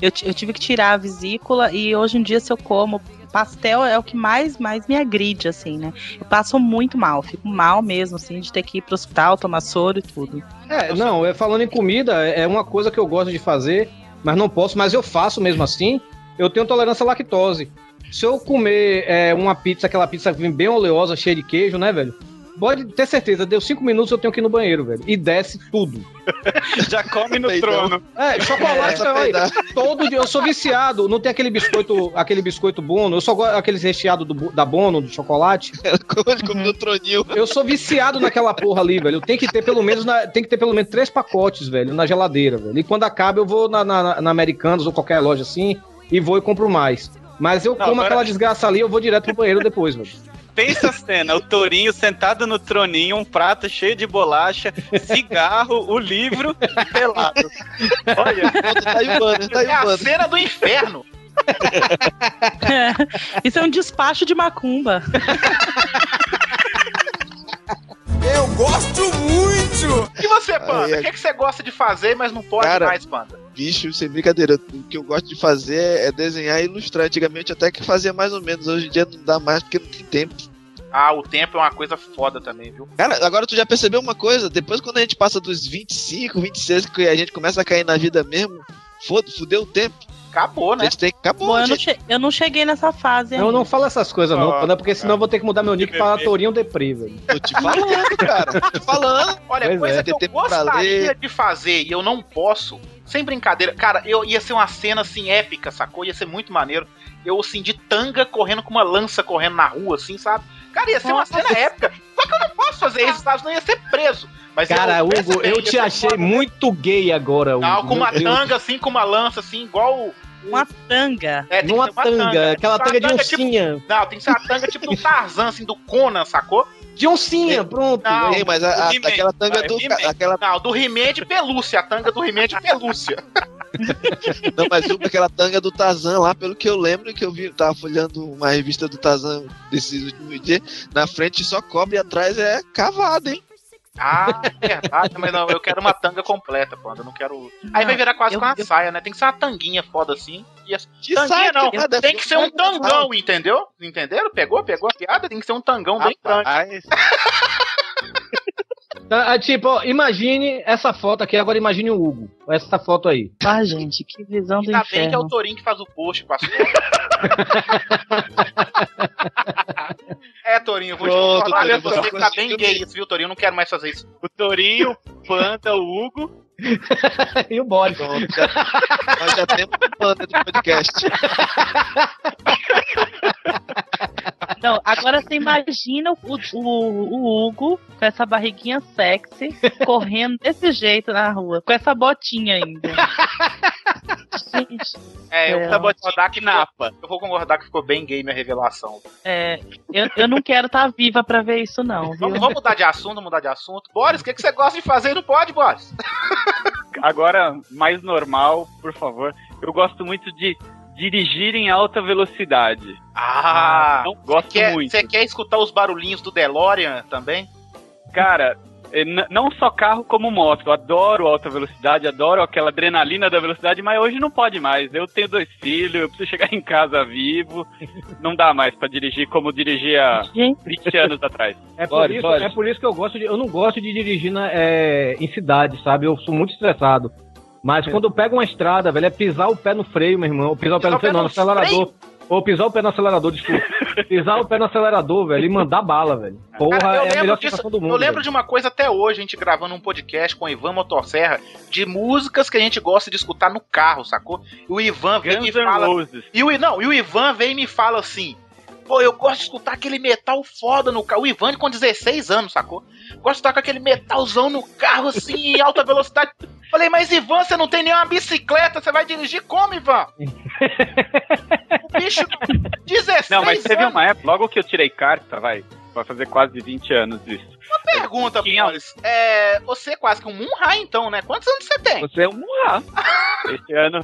Eu, eu tive que tirar a vesícula e hoje em dia, se eu como pastel, é o que mais, mais me agride, assim, né? Eu passo muito mal, fico mal mesmo, assim, de ter que ir pro hospital, tomar soro e tudo. É, não, é, falando em comida, é uma coisa que eu gosto de fazer, mas não posso, mas eu faço mesmo assim. Eu tenho tolerância à lactose. Se eu comer é, uma pizza, aquela pizza que vem bem oleosa, cheia de queijo, né, velho? Pode ter certeza, deu cinco minutos eu tenho que ir no banheiro, velho. E desce tudo. *laughs* Já come no Peidão. trono. É, chocolate, peidar. todo dia. Eu sou viciado. Não tem aquele biscoito, aquele biscoito Bono. Eu só gosto aqueles recheados do, da Bono, de chocolate. Come come no troninho. Eu sou viciado naquela porra ali, velho. Tem que ter pelo menos na- tem que ter pelo menos três pacotes, velho, na geladeira, velho. E quando acaba eu vou na, na, na Americanos ou qualquer loja assim e vou e compro mais. Mas eu Não, como agora- aquela desgraça ali, eu vou direto pro banheiro depois, velho. *laughs* Pensa a cena, o tourinho sentado no troninho, um prato cheio de bolacha, cigarro, o livro e pelado. Olha, Tá tá É a cena do inferno. Isso é um despacho de macumba. Eu gosto muito! E você, Panda? Ai, O que, que você gosta de fazer, mas não pode Cara, mais, Panda? Bicho, sem brincadeira. O que eu gosto de fazer é desenhar e ilustrar. Antigamente até que fazia mais ou menos. Hoje em dia não dá mais porque não tem tempo. Ah, o tempo é uma coisa foda também, viu? Cara, agora tu já percebeu uma coisa? Depois quando a gente passa dos 25, 26, que a gente começa a cair na vida mesmo, foda, fudeu o tempo. Acabou, né? Acabou, Bom, eu não, che- eu não cheguei nessa fase ainda. Eu não falo essas coisas não, Ah, Panda, porque senão eu vou ter que mudar meu nick pra Tourinho Depri, velho. Tô te falando, cara. Tô te falando. *laughs* Olha, Pois coisa é, que eu gostaria de fazer e eu não posso, sem brincadeira, cara, eu ia ser uma cena assim épica, sacou? Ia ser muito maneiro. Eu assim de tanga correndo com uma lança correndo na rua, assim, sabe? Cara, ia ser uma cena épica. Só que eu não posso fazer isso, sabe? Senão eu ia ser preso. Mas Cara, eu, Hugo, eu te achei muito gay agora, Hugo. Não, com uma tanga assim, com uma lança assim, igual. Uma tanga. É, tem que Numa ser uma tanga, aquela Tem tanga que de uma tipo- oncinha. Não, tem que ser uma tanga *laughs* tipo do Tarzan, assim, do Conan, sacou? De oncinha, pronto. Não. Ei, mas a- a- aquela tanga vai, do. He-Man. Aquela, Não, do He-Man de pelúcia, a tanga do He-Man de pelúcia. *laughs* Não, mas aquela tanga do Tazan lá, pelo que eu lembro, que eu vi, tava folhando uma revista do Tazan desses últimos dias, na frente só cobre e atrás é cavado, hein? Ah, é verdade, mas não, eu quero uma tanga completa, pô. Eu não quero. Aí vai virar quase eu- com uma eu- saia, né? Tem que ser uma tanguinha foda assim. E as... Que Tanguinha saia, não, nada, tem que ser um tangão, entendeu? Entenderam? Pegou? Pegou a piada? Tem que ser um tangão bem grande. *laughs* Ah, tipo, ó, imagine essa foto aqui, agora imagine o Hugo. Essa foto aí. Ah, gente, que visão do Ainda bem que é inferno. o Torinho que faz o post com as fotos. *laughs* É, Torinho, vou Pronto, te falar. Torinho, Você você tá bem gay isso, viu, Torinho? Eu não quero mais fazer isso. O Torinho, o Panda, o Hugo. *laughs* e o Boris. pronto, já, nós já temos um plano do podcast. Não, agora você imagina o, o, o Hugo com essa barriguinha sexy, correndo desse jeito na rua, com essa botinha ainda. Gente, É, eu É. vou concordar que Napa. Eu vou concordar que ficou bem gay minha revelação. é, eu, eu não quero estar viva pra ver isso, não, viu? Vamos, vamos mudar de assunto, mudar de assunto. Boris, o que, que você gosta de fazer? Não pode, Boris? Agora, mais normal, por favor. Eu gosto muito de dirigir em alta velocidade. Ah, não gosto quer, muito. você quer escutar os barulhinhos do DeLorean também? Cara, não só carro como moto. Eu adoro alta velocidade, adoro aquela adrenalina da velocidade, mas hoje não pode mais. Eu tenho dois filhos, eu preciso chegar em casa vivo. Não dá mais pra dirigir como dirigia Gente, 20 anos atrás. É por, Boris, isso, Boris. é por isso que eu gosto de. Eu não gosto de dirigir na, é, em cidade, sabe? Eu sou muito estressado. Mas quando eu pego uma estrada, velho, é pisar o pé no freio, meu irmão. Ou pisar o pé no freio, não, no acelerador. Ou pisar o pé no acelerador, desculpa. Pisar o pé no acelerador, velho, e mandar bala, velho. Porra, Cara, eu é a lembro melhor disso- do mundo. Eu lembro velho. de uma coisa até hoje, a gente gravando um podcast com o Ivan Motosserra, de músicas que a gente gosta de escutar no carro, sacou? E o Ivan vem e Guns fala. Roses. E o, não, e o Ivan vem e me fala assim. Pô, eu gosto de escutar aquele metal foda no carro. O Ivan com 16 anos, sacou? Gosto de estar com aquele metalzão no carro, assim, em alta velocidade. Falei, mas Ivan, você não tem nenhuma bicicleta, você vai dirigir como, Ivan? *laughs* o bicho, 16 Não, mas teve anos. uma época, logo que eu tirei carta, vai, vai fazer quase 20 anos isso. Pergunta, Tinha- Boris. É, você é quase que um Munha, então, né? Quantos anos você tem? Você é um murra. *laughs* Esse ano,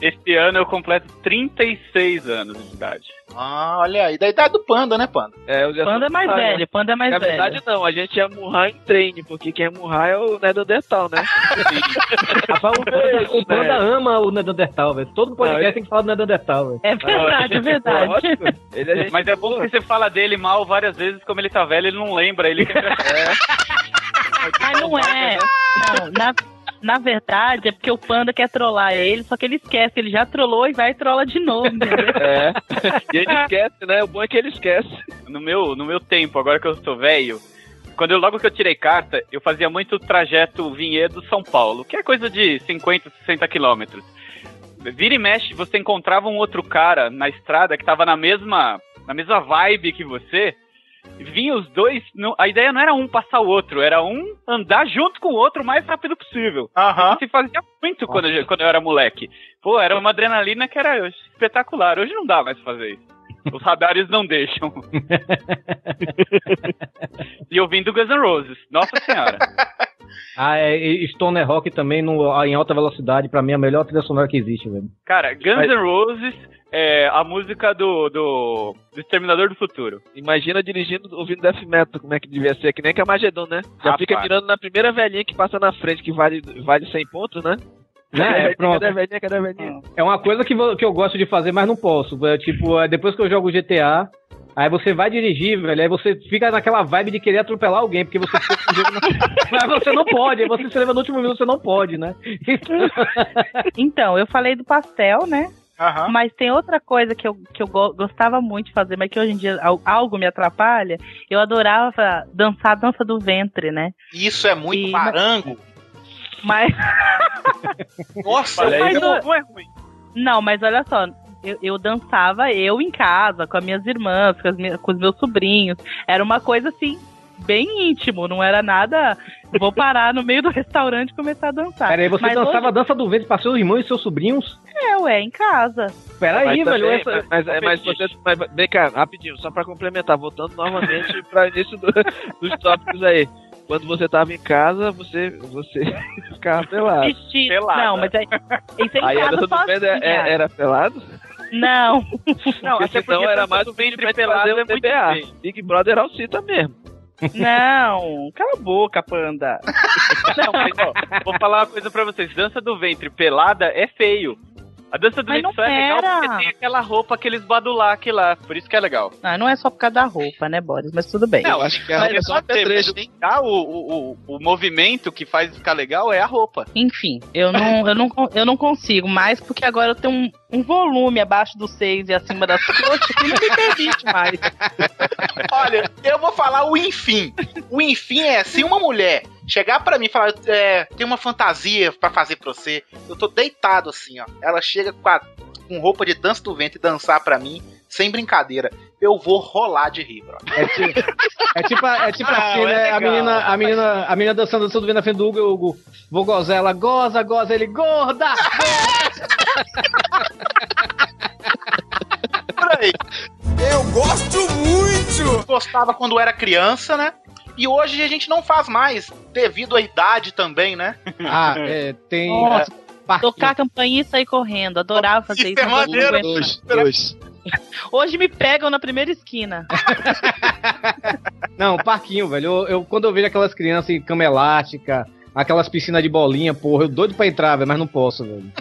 esse ano eu completo 36 anos de idade. Ah, olha aí, da idade do Panda, né, Panda? É, eu já Panda é mais né? velho, Panda é mais Na velho. verdade, não, a gente é murrar em treine, porque quem é murrar é o Neandertal, né? *laughs* Rapaz, o Panda, o Panda ama o Neandertal, velho. Todo podcast Não, tem que falar do Neandertal, velho. É verdade, é verdade. Lógico. É Mas é bom que você fala dele mal várias vezes, como ele tá velho, ele não lembra, ele quer *laughs* Mas não é. Não, na, na verdade, é porque o Panda quer trollar ele, só que ele esquece, ele já trollou e vai e trola de novo, entendeu? É. E ele esquece, né? O bom é que ele esquece. no meu, no meu tempo, agora que eu sou velho, quando eu, logo que eu tirei carta, eu fazia muito o trajeto Vinhedo-São Paulo, que é coisa de 50, 60 quilômetros. Vira e mexe, você encontrava um outro cara na estrada que tava na mesma, na mesma vibe que você. Vinha os dois, não- a ideia não era um passar o outro, era um andar junto com o outro o mais rápido possível. Aham. Isso se fazia muito quando eu, quando eu era moleque. Pô, era uma adrenalina que era espetacular. Hoje não dá mais fazer isso. Os radares não deixam. *laughs* e ouvindo Guns N' Roses. Nossa senhora. *laughs* Ah, é, e Stoner Rock também no, em alta velocidade, pra mim é a melhor trilha sonora que existe, velho. Cara, Guns N' Roses é a música do, do, do Exterminador do Futuro. Imagina dirigindo, ouvindo death metal, como é que devia ser, que nem Camagedon, né? Já Rapaz. fica mirando na primeira velhinha que passa na frente, que vale, vale 100 pontos, né? Né, é, pronto. Cadê a velhinha, cadê a velhinha? É uma coisa que, que eu gosto de fazer, mas não posso. É, tipo, é, depois que eu jogo GTA, aí você vai dirigir, velho, aí você fica naquela vibe de querer atropelar alguém, porque você fica com o jogo na- Mas você não pode, aí você se leva no último minuto, você não pode, né? *laughs* Então, eu falei do pastel, né? Aham. Mas tem outra coisa que eu, que eu go- gostava muito de fazer, mas que hoje em dia al- algo me atrapalha. Eu adorava dançar a dança do ventre, né? Isso é muito E- barango. Mas. *laughs* Nossa, Olha aí, Mas não é ruim. Não, mas olha só. Eu, eu dançava eu em casa, com as minhas irmãs, com, as minhas- com os meus sobrinhos. Era uma coisa assim, bem íntimo, não era nada. Vou parar no meio do restaurante e começar a dançar. Pera aí, você Mas dançava a dança do vento pra seus irmãos e seus sobrinhos? hoje é, ué, em casa. Pera aí, Mas velho. também- essa- mas, mas, mas você. Mas, vem cá, rapidinho, só pra complementar, voltando novamente *laughs* pra início do- dos tópicos aí. Quando você tava em casa, você, você *laughs* ficava pelado. Vestido. Pelada. Não, mas aí. Isso é Aí a casa dança do Vento sozinha. é- era pelado? Não. *laughs* Não, Porque senão era mais do um vídeo ventre pra pelado fazer é muito DBA. feio. Big Brother Alcita mesmo. Não. Cala a boca, panda. Não, mas, ó, *laughs* vou falar uma coisa pra vocês. Dança do ventre pelada é feio. A dança do Mas é legal porque tem aquela roupa, aqueles badulac lá. Por isso que é legal. Ah, não é só por causa da roupa, né, Boris? Mas tudo bem. Não, acho que a roupa é só um apetrecho, mas hein? Ah, o, o, o, o movimento que faz ficar legal é a roupa. Enfim, eu não, eu não, eu não consigo mais, porque agora eu tenho um, um volume abaixo dos seios e acima das coxas que não me permite mais. Olha, eu vou falar o enfim. O enfim é se uma mulher chegar pra mim e falar, é, tem uma fantasia pra fazer pra você, eu tô deitado assim, ó. Ela chega com, a- com roupa de dança do vento e dançar pra mim, sem brincadeira. Eu vou rolar de rir, bro. É tipo, é tipo, é tipo Ah, assim, é né? a, legal, menina, a, menina, a menina dançando, dançando vendo na frente do Hugo, o Hugo. Vou gozar, ela goza, goza, ele gorda! *laughs* Por aí. Eu gosto muito! Gostava quando era criança, né? E hoje a gente não faz mais, devido à idade também, né? Ah, *laughs* é, tem. Nossa, parquinho. Tocar a campainha e sair correndo. Adorava fazer Isso isso. é maneiro. Dois, dois. Hoje me pegam na primeira esquina. *laughs* Não, parquinho, velho. Eu, eu- quando eu vejo aquelas crianças em cama elástica, aquelas piscinas de bolinha, porra, eu doido pra entrar, velho, mas não posso, velho.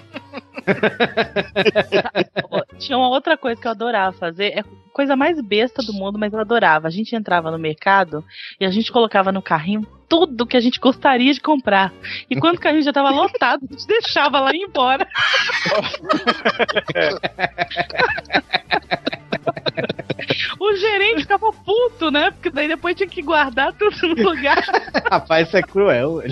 *laughs* Tinha uma outra coisa que eu adorava fazer. É coisa mais besta do mundo, mas eu adorava. A gente entrava no mercado e a gente colocava no carrinho tudo que a gente gostaria de comprar. E quando o carrinho já tava lotado, a gente deixava lá e ia embora. *laughs* *laughs* *laughs* O gerente ficava puto, né? Porque daí depois tinha que guardar tudo no lugar. *laughs* Rapaz, isso é cruel.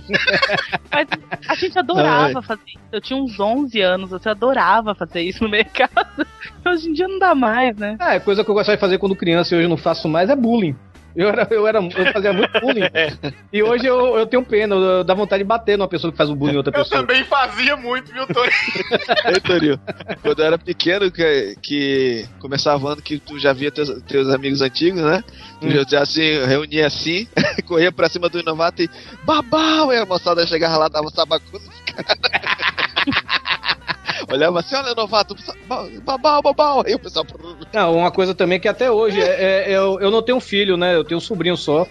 Mas a gente adorava fazer isso. Eu tinha uns 11 anos, eu adorava fazer isso no mercado. *laughs* Hoje em dia não dá mais, né? É, coisa que eu gostava de fazer quando criança e hoje eu não faço mais é bullying. Eu, era, eu, era, eu fazia muito bullying. *laughs* E hoje eu, eu tenho pena, eu, dá vontade de bater numa pessoa que faz um bullying em outra Eu pessoa. também fazia muito, viu, Tony? *laughs* Ei, Torinho, quando eu era pequeno, que, que começava o ano que tu já via teus, teus amigos antigos, né? Tu já, já se reunia assim, *laughs* corria pra cima do novato e babau! E a moçada chegava lá, dava sabacu nos caras. Olhava assim, olha, novato, babau, babau. Aí o pessoal. Não, uma coisa também que até hoje é, é- eu, eu não tenho filho, né? Eu tenho um sobrinho só.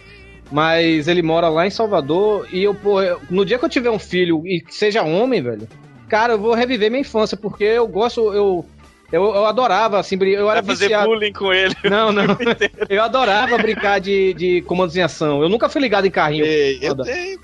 Mas ele mora lá em Salvador e eu, pô, no dia que eu tiver um filho e seja homem, velho, cara, eu vou reviver minha infância, porque eu gosto, eu. Eu, eu adorava, assim, eu era Vai fazer viciado. bullying com ele. Não, não. *laughs* Eu adorava brincar de, de comandos em ação. Eu nunca fui ligado em carrinho. Ei, eu tenho.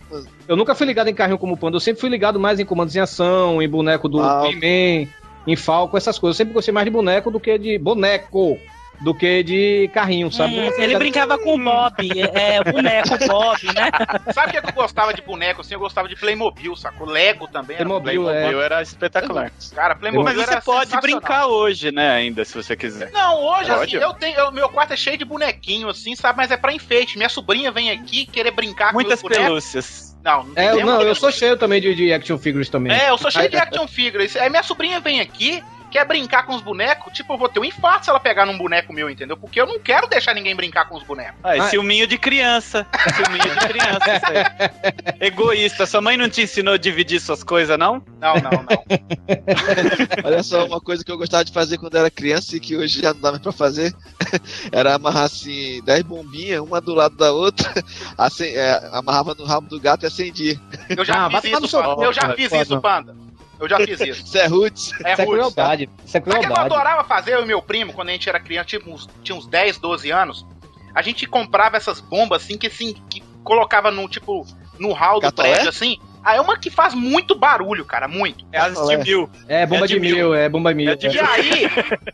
Eu nunca fui ligado em carrinho como panda. Eu sempre fui ligado mais em comandos em ação, em boneco do Falco. He-Man, em Falco, essas coisas. Eu sempre gostei mais de boneco do que de boneco. Do que de carrinho, sabe? Hum, ele brincava com o Bob, é, o boneco Bob, né? *laughs* Sabe o que eu gostava de boneco assim? Eu gostava de Playmobil, sacou? Lego também. era Playmobil, é. Era espetacular. Cara, Playmobil Mas você pode brincar hoje, né, ainda, se você quiser. Não, hoje, Pode? assim, eu tenho. eu- meu quarto é cheio de bonequinho, assim, sabe? Mas é pra enfeite. Minha sobrinha vem aqui querer brincar Muitas com bonecos. pelúcias. Não, não tem É, não, eu sou cheio também de, de action figures também. É, eu sou cheio de action figures. Aí minha sobrinha vem aqui, quer brincar com os bonecos, tipo, eu vou ter um infarto se ela pegar num boneco meu, entendeu? Porque eu não quero deixar ninguém brincar com os bonecos. Ah, é Ah. ciúminho de criança. Ciúminho de criança, isso aí. *laughs* Egoísta. Sua mãe não te ensinou a dividir suas coisas, não? Não, não, não. *laughs* Olha só, uma coisa que eu gostava de fazer quando era criança e que hoje já não dá mais pra fazer *laughs* era amarrar assim 10 bombinhas, uma do lado da outra, assim, é, amarrava no rabo do gato e acendia. Eu já Ah, fiz isso, Panda. Eu já fiz isso, Panda. Eu já fiz isso. Isso é roots. É Isso é crueldade. Isso é Sabe o que eu crueldade. adorava fazer, eu e meu primo, quando a gente era criança, tipo, uns, tinha uns 10, 12 anos, a gente comprava essas bombas assim, que assim, que colocava no, tipo, no hall do Catolé? prédio, assim. Ah, é uma que faz muito barulho, cara, muito. É as de mil. É bomba É de, de mil, mil. é bomba mil. É de. E aí,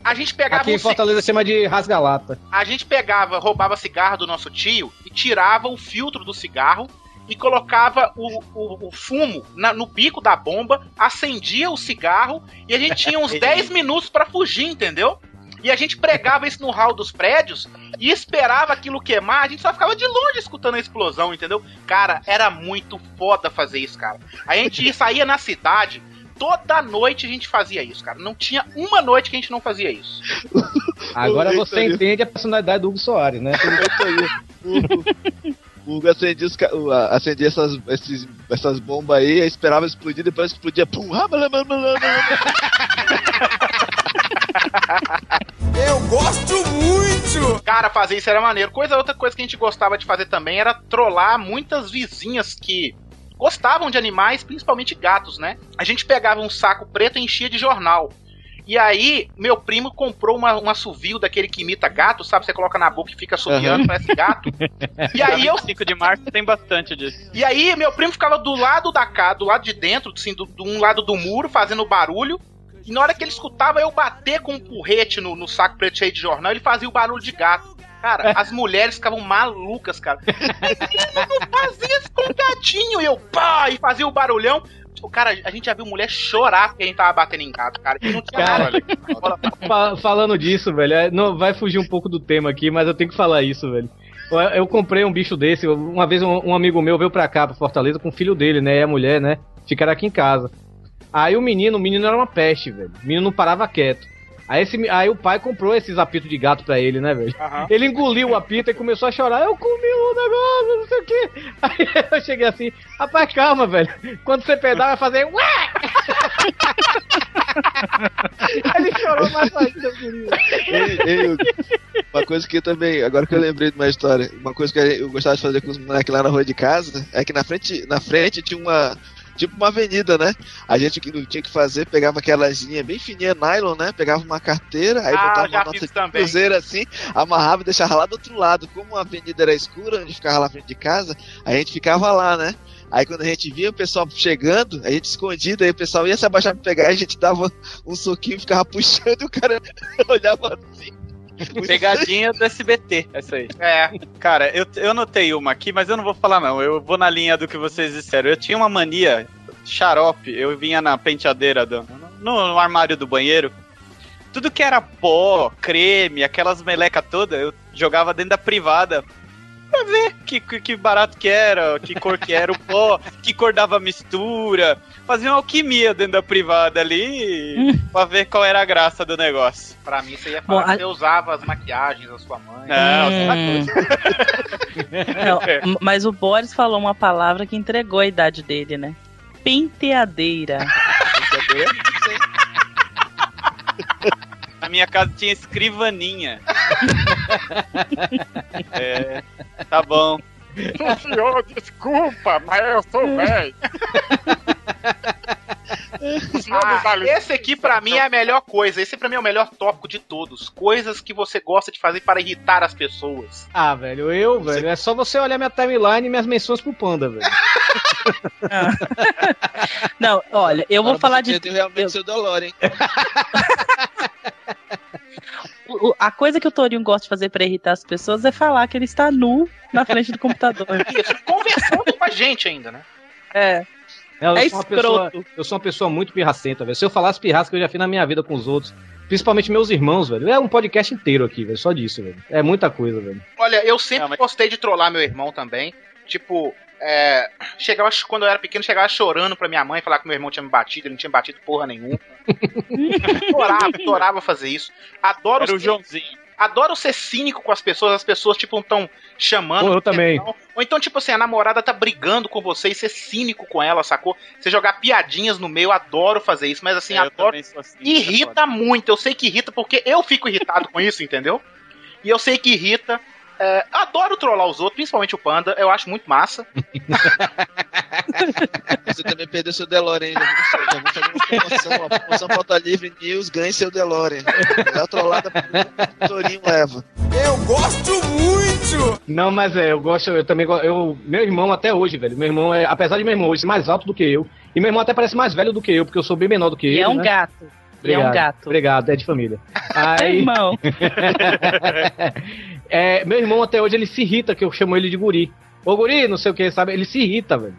a gente pegava Aqui em Fortaleza chama de rasgalata. a gente pegava, roubava cigarro do nosso tio e tirava o filtro do cigarro e colocava o, o, o fumo na- no bico da bomba, acendia o cigarro e a gente tinha uns *laughs* 10 minutos pra fugir, entendeu? E a gente pregava isso no hall dos prédios e esperava aquilo queimar, a gente só ficava de longe escutando a explosão, entendeu? Cara, era muito foda fazer isso, cara. A gente *laughs* saía na cidade, toda noite a gente fazia isso, cara. Não tinha uma noite que a gente não fazia isso. Agora você entende a personalidade do Hugo Soares, né? *laughs* O Hugo acendia, os acendia essas, esses- essas bombas aí, esperava explodir, depois explodia, pum, ah. *laughs* Eu gosto muito! Cara, fazer isso era maneiro. Coisa, outra coisa que a gente gostava de fazer também era trollar muitas vizinhas que gostavam de animais, principalmente gatos, né? A gente pegava um saco preto e enchia de jornal. E aí, meu primo comprou uma, um assovio daquele que imita gato, sabe? Você coloca na boca e fica assoviando, Aham. parece gato. E aí eu 5 de março tem bastante disso. E aí, meu primo ficava do lado da casa, do lado de dentro, assim, do, do um lado do muro, fazendo barulho. E na hora que ele escutava eu bater com um porrete no, no saco preto cheio de jornal, ele fazia o barulho de gato. Cara, *laughs* as mulheres ficavam malucas, cara. não fazia isso com o gatinho. E eu, pá, e fazia o barulhão. Tipo, cara, a gente já viu mulher chorar porque a gente tava batendo em gato, cara. E não tinha Cara, nada. *laughs* Fa- falando disso, velho, é, não, vai fugir um pouco do tema aqui, mas eu tenho que falar isso, velho. Eu, eu comprei um bicho desse, uma vez um, um amigo meu veio pra cá, pra Fortaleza, com o filho dele, né, e a mulher, né, ficaram aqui em casa. Aí o menino, o menino era uma peste, velho, o menino não parava quieto. Aí, esse, aí o pai comprou esses apitos de gato pra ele, né, velho? Aham. Ele engoliu o apito e começou a chorar. Eu comi um negócio, não sei o quê. Aí *laughs* eu cheguei assim, rapaz, calma, velho. Quando você pedar, vai fazer. Ué! *laughs* Ele chorou mais ainda, Hugo, uma coisa que eu também, agora que eu lembrei de uma história, uma coisa que eu gostava de fazer com os moleques lá na rua de casa, é que na frente, na frente tinha uma. Tipo uma avenida, né? A gente que não tinha que fazer, pegava aquelas linhas bem fininha, nylon, né? Pegava uma carteira, aí Ah, botava uma nota cruzeiro assim, amarrava e deixava lá do outro lado. Como a avenida era escura, onde ficava lá na frente de casa, a gente ficava lá, né? Aí quando a gente via o pessoal chegando, a gente escondido, aí o pessoal ia se abaixar pra pegar, a gente dava um soquinho, ficava puxando e o cara *laughs* olhava assim. Pegadinha do SBT, essa aí. É. Cara, eu, eu notei uma aqui, mas eu não vou falar não. Eu vou na linha do que vocês disseram. Eu tinha uma mania xarope. Eu vinha na penteadeira do, no, no armário do banheiro. Tudo que era pó, creme, aquelas meleca toda, eu jogava dentro da privada. Pra ver que, que, que barato que era, que cor que era o pó, que cor dava a mistura. Fazia uma alquimia dentro da privada ali *laughs* pra ver qual era a graça do negócio. Pra mim, você ia Bom, falar que a- você usava as maquiagens da sua mãe. Não, Hum. *laughs* Não, mas o Boris falou uma palavra que entregou a idade dele, né? Penteadeira. *laughs* Na minha casa tinha escrivaninha. *laughs* é, tá bom. Senhor, desculpa, mas eu sou *laughs* velho. Ah, esse aqui pra mim é a melhor coisa. Esse pra mim é o melhor tópico de todos. Coisas que você gosta de fazer para irritar as pessoas. Ah, velho, eu, velho, é só você olhar minha timeline e minhas menções pro Panda, velho. *laughs* Não, olha, eu vou Agora falar você de. realmente seu dolor, hein? O- A coisa que o Torinho gosta de fazer pra irritar as pessoas é falar que ele está nu na frente do computador. *laughs* Isso, conversando com a gente ainda, né? É. Eu, É sou uma pessoa, escroto. eu sou uma pessoa muito pirracenta, velho. Se eu falasse pirraça que eu já fiz na minha vida com os outros, principalmente meus irmãos, velho. É um podcast inteiro aqui, velho, só disso, velho. É muita coisa, velho. Olha, eu sempre Não, mas- gostei de trollar meu irmão também. Tipo, é, chegava, quando eu era pequeno, chegava chorando pra minha mãe falar que meu irmão tinha me batido, ele não tinha batido porra nenhuma. *laughs* adorava, adorava fazer isso. Adoro Era o ser, Joãozinho. adoro ser cínico com as pessoas, as pessoas, tipo, tão chamando. Pô, eu também. Ou então, tipo assim, a namorada tá brigando com você e ser cínico com ela, sacou? Você jogar piadinhas no meio, adoro fazer isso, mas assim, É, adoro. assim. Irrita muito, eu sei que irrita porque eu fico irritado com isso, entendeu? E eu sei que irrita. É, adoro trollar os outros, principalmente o Panda, eu acho muito massa. *laughs* Você também perdeu seu DeLorean, já vou, já vou fazer uma promoção, uma promoção pauta livre news, ganhe seu DeLorean. É a trollada o Torinho leva. Eu gosto muito! Não, mas é, eu gosto, eu também gosto. Eu, meu irmão até hoje, velho. Meu irmão é, apesar de meu irmão hoje ser mais alto do que eu, e meu irmão até parece mais velho do que eu, porque eu sou bem menor do que E ele. é um né? gato. E é um Obrigado, gato. Obrigado, é de família. *laughs* É, Aí, irmão. *laughs* é, meu irmão até hoje ele se irrita que eu chamo ele de guri. Ô guri, não sei o que, sabe? Ele se irrita, velho.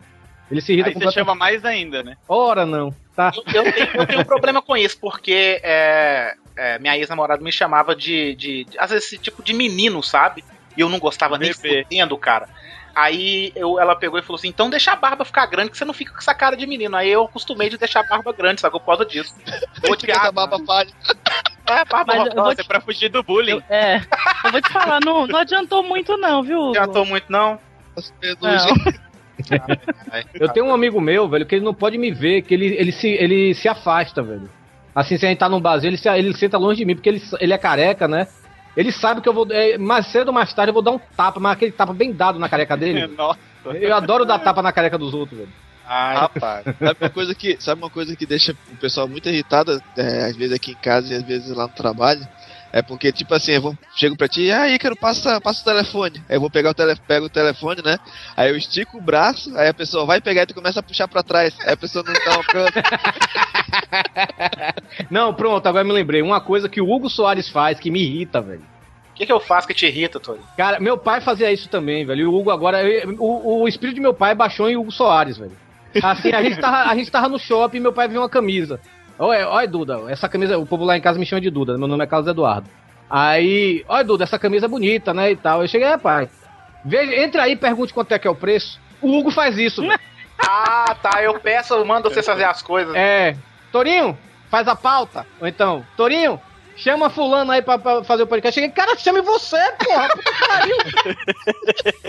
Ele se irrita Aí você chama mais ainda, né? Ora não, tá? Eu, eu tenho, eu tenho um problema com isso, porque é, é, minha ex-namorada me chamava de, de, de- Às vezes, esse tipo de menino, sabe? E eu não gostava nem Bebê. fudendo, cara. Aí eu, ela pegou e falou assim: então deixa a barba ficar grande, que você não fica com essa cara de menino. Aí eu acostumei de deixar a barba grande, sabe? Por causa disso. *laughs* Vou te barba falha. É, barba Mas eu vou Nossa, é pra fugir do bullying. Eu- é. Eu vou te falar, não, não adiantou muito, não, viu? não adiantou muito, não. *laughs* Eu tenho um amigo meu, velho, que ele não pode me ver, que ele, ele, se, ele se afasta, velho. Assim, se a gente tá num barzinho, ele, se, ele senta longe de mim, porque ele, ele é careca, né? Ele sabe que eu vou. é, mais cedo ou mais tarde eu vou dar um tapa, mas aquele tapa bem dado na careca dele. *laughs* Nossa. Eu adoro dar tapa na careca dos outros, velho. Ai, Rapaz, sabe uma coisa que, sabe uma coisa que deixa o pessoal muito irritado, é, às vezes aqui em casa e às vezes lá no trabalho? É porque, tipo assim, eu vou, chego pra ti, ah, Ícaro, passa, passa o telefone. Aí eu vou pegar o, tele, pego o telefone, né? Aí eu estico o braço, aí a pessoa vai pegar e tu começa a puxar pra trás. Aí a pessoa não tá alcançando. *laughs* Não, pronto, agora me lembrei. Uma coisa que o Hugo Soares faz que me irrita, velho. O que, que eu faço que te irrita, Tony? Cara, meu pai fazia isso também, velho. E o Hugo agora. O, o espírito de meu pai baixou em Hugo Soares, velho. Assim, a gente tava, a gente tava no shopping e meu pai viu uma camisa. Olha, olha, Duda, essa camisa, o povo lá em casa me chama de Duda, meu nome é Carlos Eduardo. Aí, olha, Duda, essa camisa é bonita, né? E tal. Eu cheguei, é, pai. Veja, entre aí e pergunte quanto é que é o preço. O Hugo faz isso. *laughs* Ah, tá. Eu peço, eu mando vocês fazer as coisas. É. Torinho, faz a pauta. Ou então, Torinho, chama fulano aí pra, pra fazer o podcast. Cheguei, cara, chame você, porra.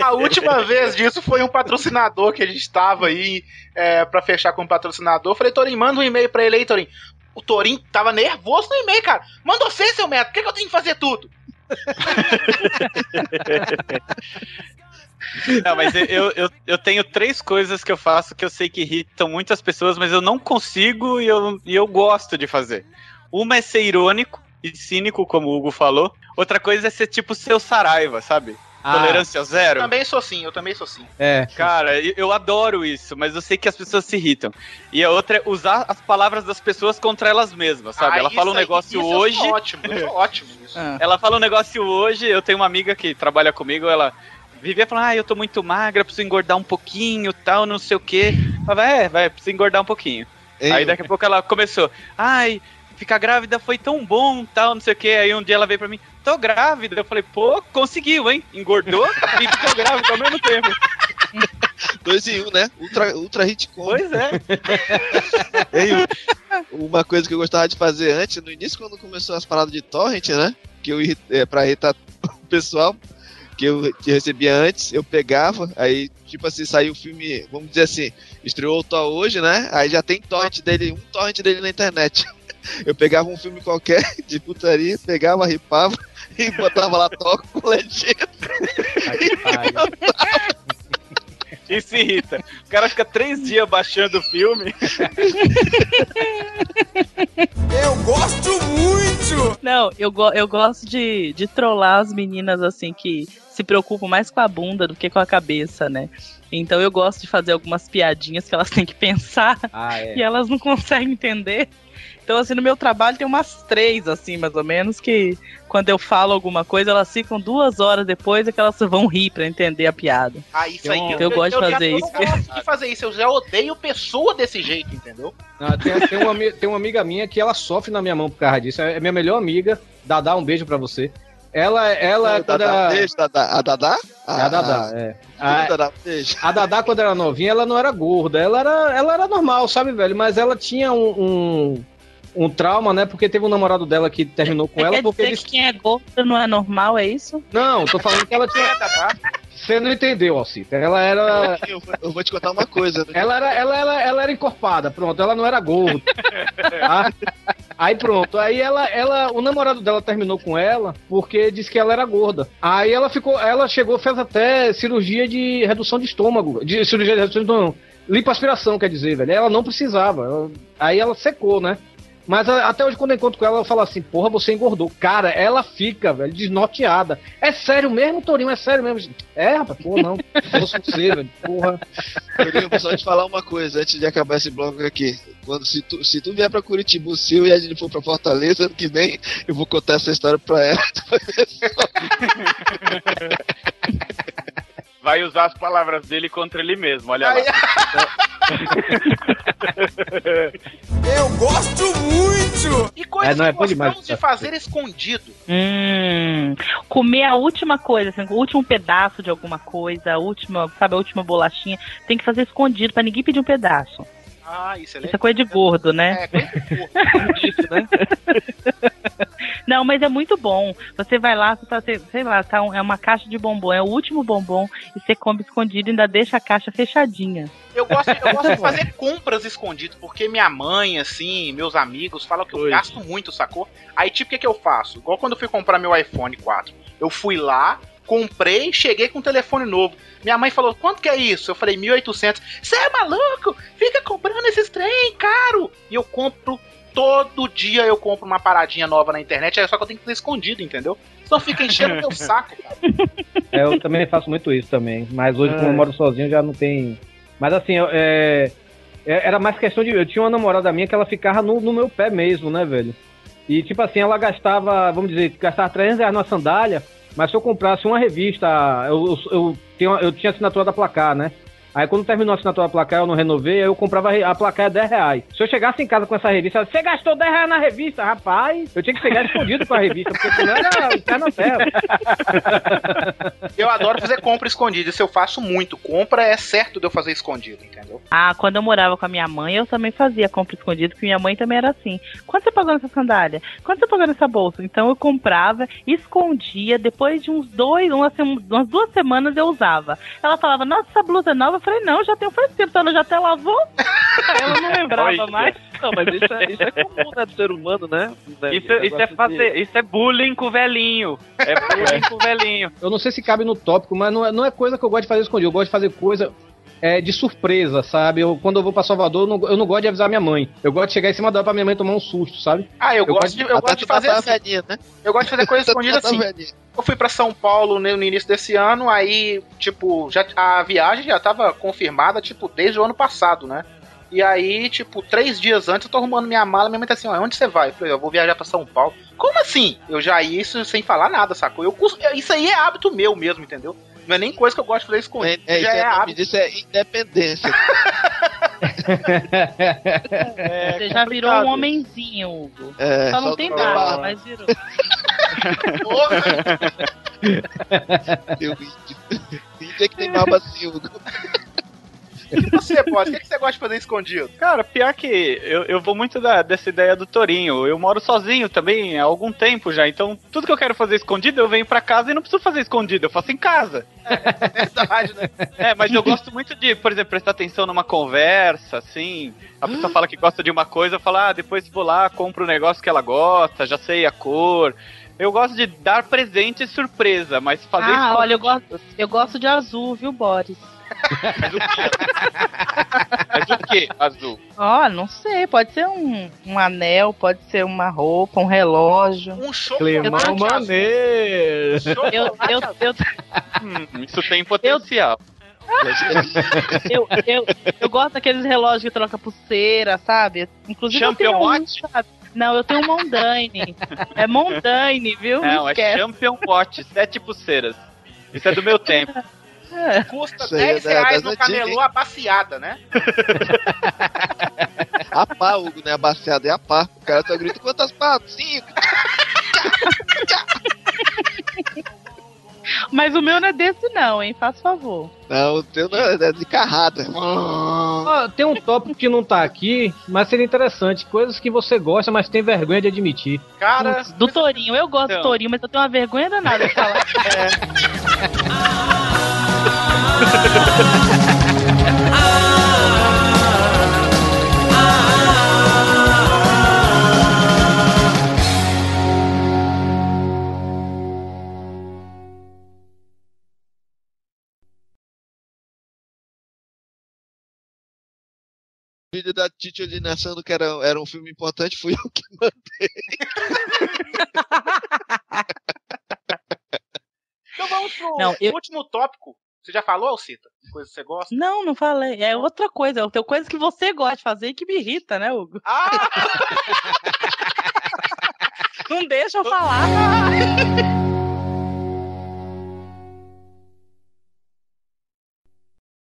*laughs* A última vez disso foi um patrocinador que a gente tava aí é, pra fechar com o patrocinador. Eu Falei, Torinho, manda um e-mail pra ele aí, Torinho. O Torinho tava nervoso no e-mail, cara. Manda você, seu método. Por que, que eu tenho que fazer tudo? *laughs* Não, mas eu, eu, eu, eu tenho três coisas que eu faço que eu sei que irritam muitas pessoas, mas eu não consigo e eu, e eu gosto de fazer. Uma é ser irônico e cínico, como o Hugo falou. Outra coisa é ser tipo seu Saraiva, sabe? Ah. Tolerância zero. Eu também sou sim, eu também sou sim. É. Cara, eu eu adoro isso, mas eu sei que as pessoas se irritam. E a outra é usar as palavras das pessoas contra elas mesmas, sabe? Ah, Ela fala um isso aí- negócio isso eu hoje. sou ótimo, eu sou ótimo nisso. Ela fala um negócio hoje, eu tenho uma amiga que trabalha comigo, ela vivia falando, ah, eu tô muito magra, preciso engordar um pouquinho, tal, não sei o quê. Falava, é, vai, precisa engordar um pouquinho. Ei, Aí daqui a pouco ela começou, ai, ficar grávida foi tão bom, tal, não sei o quê. Aí um dia ela veio pra mim, tô grávida. Eu falei, pô, conseguiu, hein? Engordou e ficou grávida ao mesmo tempo. *laughs* Dois em um, né? Ultra, ultra hit combo. Pois é. *laughs* Uma coisa que eu gostava de fazer antes, no início, quando começou as paradas de torrent, né? Que eu é, pra irritar o pessoal, que eu que recebia antes, eu pegava, aí, tipo assim, saiu o filme, vamos dizer assim, estreou o Thor hoje, né? Aí já tem torrent dele, um torrent dele na internet. Eu pegava um filme qualquer *laughs* de putaria, pegava, ripava e botava lá Thor com legenda. E se irrita. O cara fica três dias baixando o filme. Eu gosto muito! Não, eu, go eu gosto de, de trollar as meninas assim que se preocupam mais com a bunda do que com a cabeça, né? Então eu gosto de fazer algumas piadinhas que elas têm que pensar Ah, é. e elas não conseguem entender. Então, assim, no meu trabalho tem umas três, assim, mais ou menos, que quando eu falo alguma coisa, elas ficam duas horas depois e que elas vão rir pra entender a piada. Ah, isso aí. um- Eu gosto de fazer eu isso. não gosto de fazer isso. Eu já odeio pessoa desse jeito, entendeu? Ah, tem, tem uma, tem uma amiga minha que ela sofre na minha mão por causa disso. É minha melhor amiga. Dadá, um beijo pra você. Ela, ela O quando Dadá, era. beijo, Dadá. A Dadá? É a Dadá, é. A A, Dadá, beijo. a Dadá, quando era novinha, ela não era gorda. Ela era, ela era normal, sabe, velho? Mas ela tinha um, um, um trauma, né? Porque teve um namorado dela que terminou com ela Quer porque dizer eles. que quem é gordo não é normal, é isso? Não, tô falando que ela tinha. *laughs* Você não entendeu, Alcita. Ela era. Eu vou, eu vou te contar uma coisa. né? Ela era, ela, ela, ela era encorpada, pronto, ela não era gorda. *laughs* tá? Aí pronto, aí ela, ela, o namorado dela terminou com ela porque disse que ela era gorda. Aí ela ficou, ela chegou, fez até cirurgia de redução de estômago, de cirurgia de redução de estômago, lipoaspiração, quer dizer, velho. Ela não precisava. Ela- aí ela secou, né? Mas a- até hoje, quando eu encontro com ela, ela fala assim: Porra, você engordou. Cara, ela fica, velho, desnorteada. É sério mesmo, Torinho? É sério mesmo? É, rapaz, pô, não. *laughs* Fosse você, velho. Porra. Eu vou só te falar uma coisa antes de acabar esse bloco aqui. Quando, se, tu, se tu vier pra Curitiba, Sil, e a gente for pra Fortaleza, ano que vem, eu vou contar essa história pra ela. *laughs* Vai usar as palavras dele contra ele mesmo, olha lá. *laughs* Eu gosto muito! E coisas É, não, é que bom demais gostamos de fazer escondido. Hum, comer a última coisa, assim, o último pedaço de alguma coisa, a última, sabe, a última bolachinha, tem que fazer escondido pra ninguém pedir um pedaço. Ah, isso é Isso é legal. coisa de gordo, né? É, coisa de. Isso, né? *laughs* Não, mas é muito bom. Você vai lá, você tá, sei- lá, tá um- é uma caixa de bombom, é o último bombom, e você come escondido e ainda deixa a caixa fechadinha. Eu gosto, eu gosto de *laughs* fazer compras escondido, porque minha mãe, assim, meus amigos falam que eu gasto muito, sacou? Aí, tipo, o que, que eu faço? Igual quando eu fui comprar meu iPhone 4. Eu fui lá, comprei, cheguei com um telefone novo. Minha mãe falou, quanto que é isso? Eu falei, 1.800. Você é maluco? Fica comprando esses trem, caro! E eu compro, todo dia eu compro uma paradinha nova na internet, é só que eu tenho que fazer escondido, entendeu? Senão fica enchendo meu *laughs* saco, cara. É, eu também faço muito isso também. Mas hoje, como É. eu moro sozinho, já não tem. Mas assim, eu- é, é- era mais questão de. Eu tinha uma namorada minha que ela ficava no, no meu pé mesmo, né, velho? E tipo assim, ela gastava, vamos dizer, gastava 300 reais numa sandália, mas se eu comprasse uma revista, eu, eu, eu, tinha, eu tinha assinatura da placar, né? Aí quando terminou a assinatura da placar, eu não renovei, aí eu comprava a placar a 10 reais. Se eu chegasse em casa com essa revista, você gastou 10 reais na revista, rapaz! Eu tinha que chegar escondido com a revista, porque senão era o pé na terra. Eu adoro fazer compra escondida, isso eu faço muito. Compra é certo de eu fazer escondido, entendeu? Ah, quando eu morava com a minha mãe, eu também fazia compra escondida, porque minha mãe também era assim. Quanto você pagou nessa sandália? Quanto você pagou nessa bolsa? Então eu comprava, escondia, depois de uns dois, umas duas semanas eu usava. Ela falava, nossa, essa blusa é nova? Eu falei, não, já tem faz tempo, ela já até lavou. Ela não *laughs* lembrava Olha. mais. Não, mas isso é, isso é comum, né, do ser humano, né? Isso, isso é fazer, isso é bullying com o velhinho. É bullying com o velhinho. Eu não sei se cabe no tópico, mas não é, não é coisa que eu gosto de fazer escondido. Eu gosto de fazer coisa é, de surpresa, sabe? Eu, quando eu vou pra Salvador, eu não, eu não gosto de avisar minha mãe. Eu gosto de chegar em cima dela pra minha mãe tomar um susto, sabe? Ah, eu, gosto de, eu gosto de fazer assim. velhinha, né? Eu gosto de fazer *laughs* coisa escondida assim. velhinha. Eu fui pra São Paulo no, início desse ano, aí, tipo, já, a viagem já tava confirmada, tipo, desde o ano passado, né? E aí, tipo, três dias antes eu tô arrumando minha mala, minha mãe tá assim, ó, onde você vai? Eu falei, eu vou viajar pra São Paulo. Como assim? Eu já ia isso sem falar nada, sacou? Eu, isso aí é hábito meu mesmo, entendeu? Não é nem coisa que eu gosto de fazer escondido. É, isso já é, é hábito. disso é independência. Você já virou um homenzinho, Hugo. É, só não só tem barba, barba. mas virou. *laughs* Teu índio. Índio é que tem barba assim, Hugo. E você, *laughs* Boss, o que, que você gosta de fazer escondido? Cara, pior que eu, eu vou muito da- dessa ideia do Torinho. Eu moro sozinho também há algum tempo já, então tudo que eu quero fazer escondido eu venho pra casa e não preciso fazer escondido, eu faço em casa. É verdade, né? *laughs* É, mas eu gosto muito de, por exemplo, prestar atenção numa conversa, assim. A pessoa fala que gosta de uma coisa, eu falo, ah, depois vou lá, compro o negócio que ela gosta, já sei a cor. Eu gosto de dar presente e surpresa, mas fazer Ah, olha, eu gosto, eu gosto de azul, viu, Boris? Mas o que, azul? Ó, não sei, pode ser um, um anel, pode ser uma roupa, um relógio. Um Clemão maneiro. Eu, eu, eu, Hum, isso tem potencial. eu, eu, eu gosto daqueles relógios que troca pulseira, sabe? Inclusive eu Champion tenho um, sabe? Não, eu tenho um Mondaine. é Mondaine, viu? Não, é Esquece. Champion Watch, sete pulseiras. Isso é do meu tempo. É. Custa Isso aí é 10 da- reais no camelô a baciada, né? *laughs* A pá, Hugo, né? Abaciado é a pá. O cara só grita quantas pá? Cinco. *laughs* Mas o meu não é desse não, hein? Faz favor. Não, o teu não é é de carrada. Ó, tem um tópico que não tá aqui, mas seria interessante. Coisas que você gosta, mas tem vergonha de admitir. Cara, Putz, do Torinho, eu gosto Então. do Torinho, mas eu tenho uma vergonha danada de falar. O *laughs* vídeo da Titi ali achando que era, era um filme importante, fui eu que mandei. *laughs* então vamos pro Não, eu- último tópico. Você já falou, Alcita? Coisa que você gosta? Não, não falei. É outra coisa. Tem coisa que você gosta de fazer e que me irrita, né, Hugo? Ah! *laughs* Não deixa eu falar. *laughs*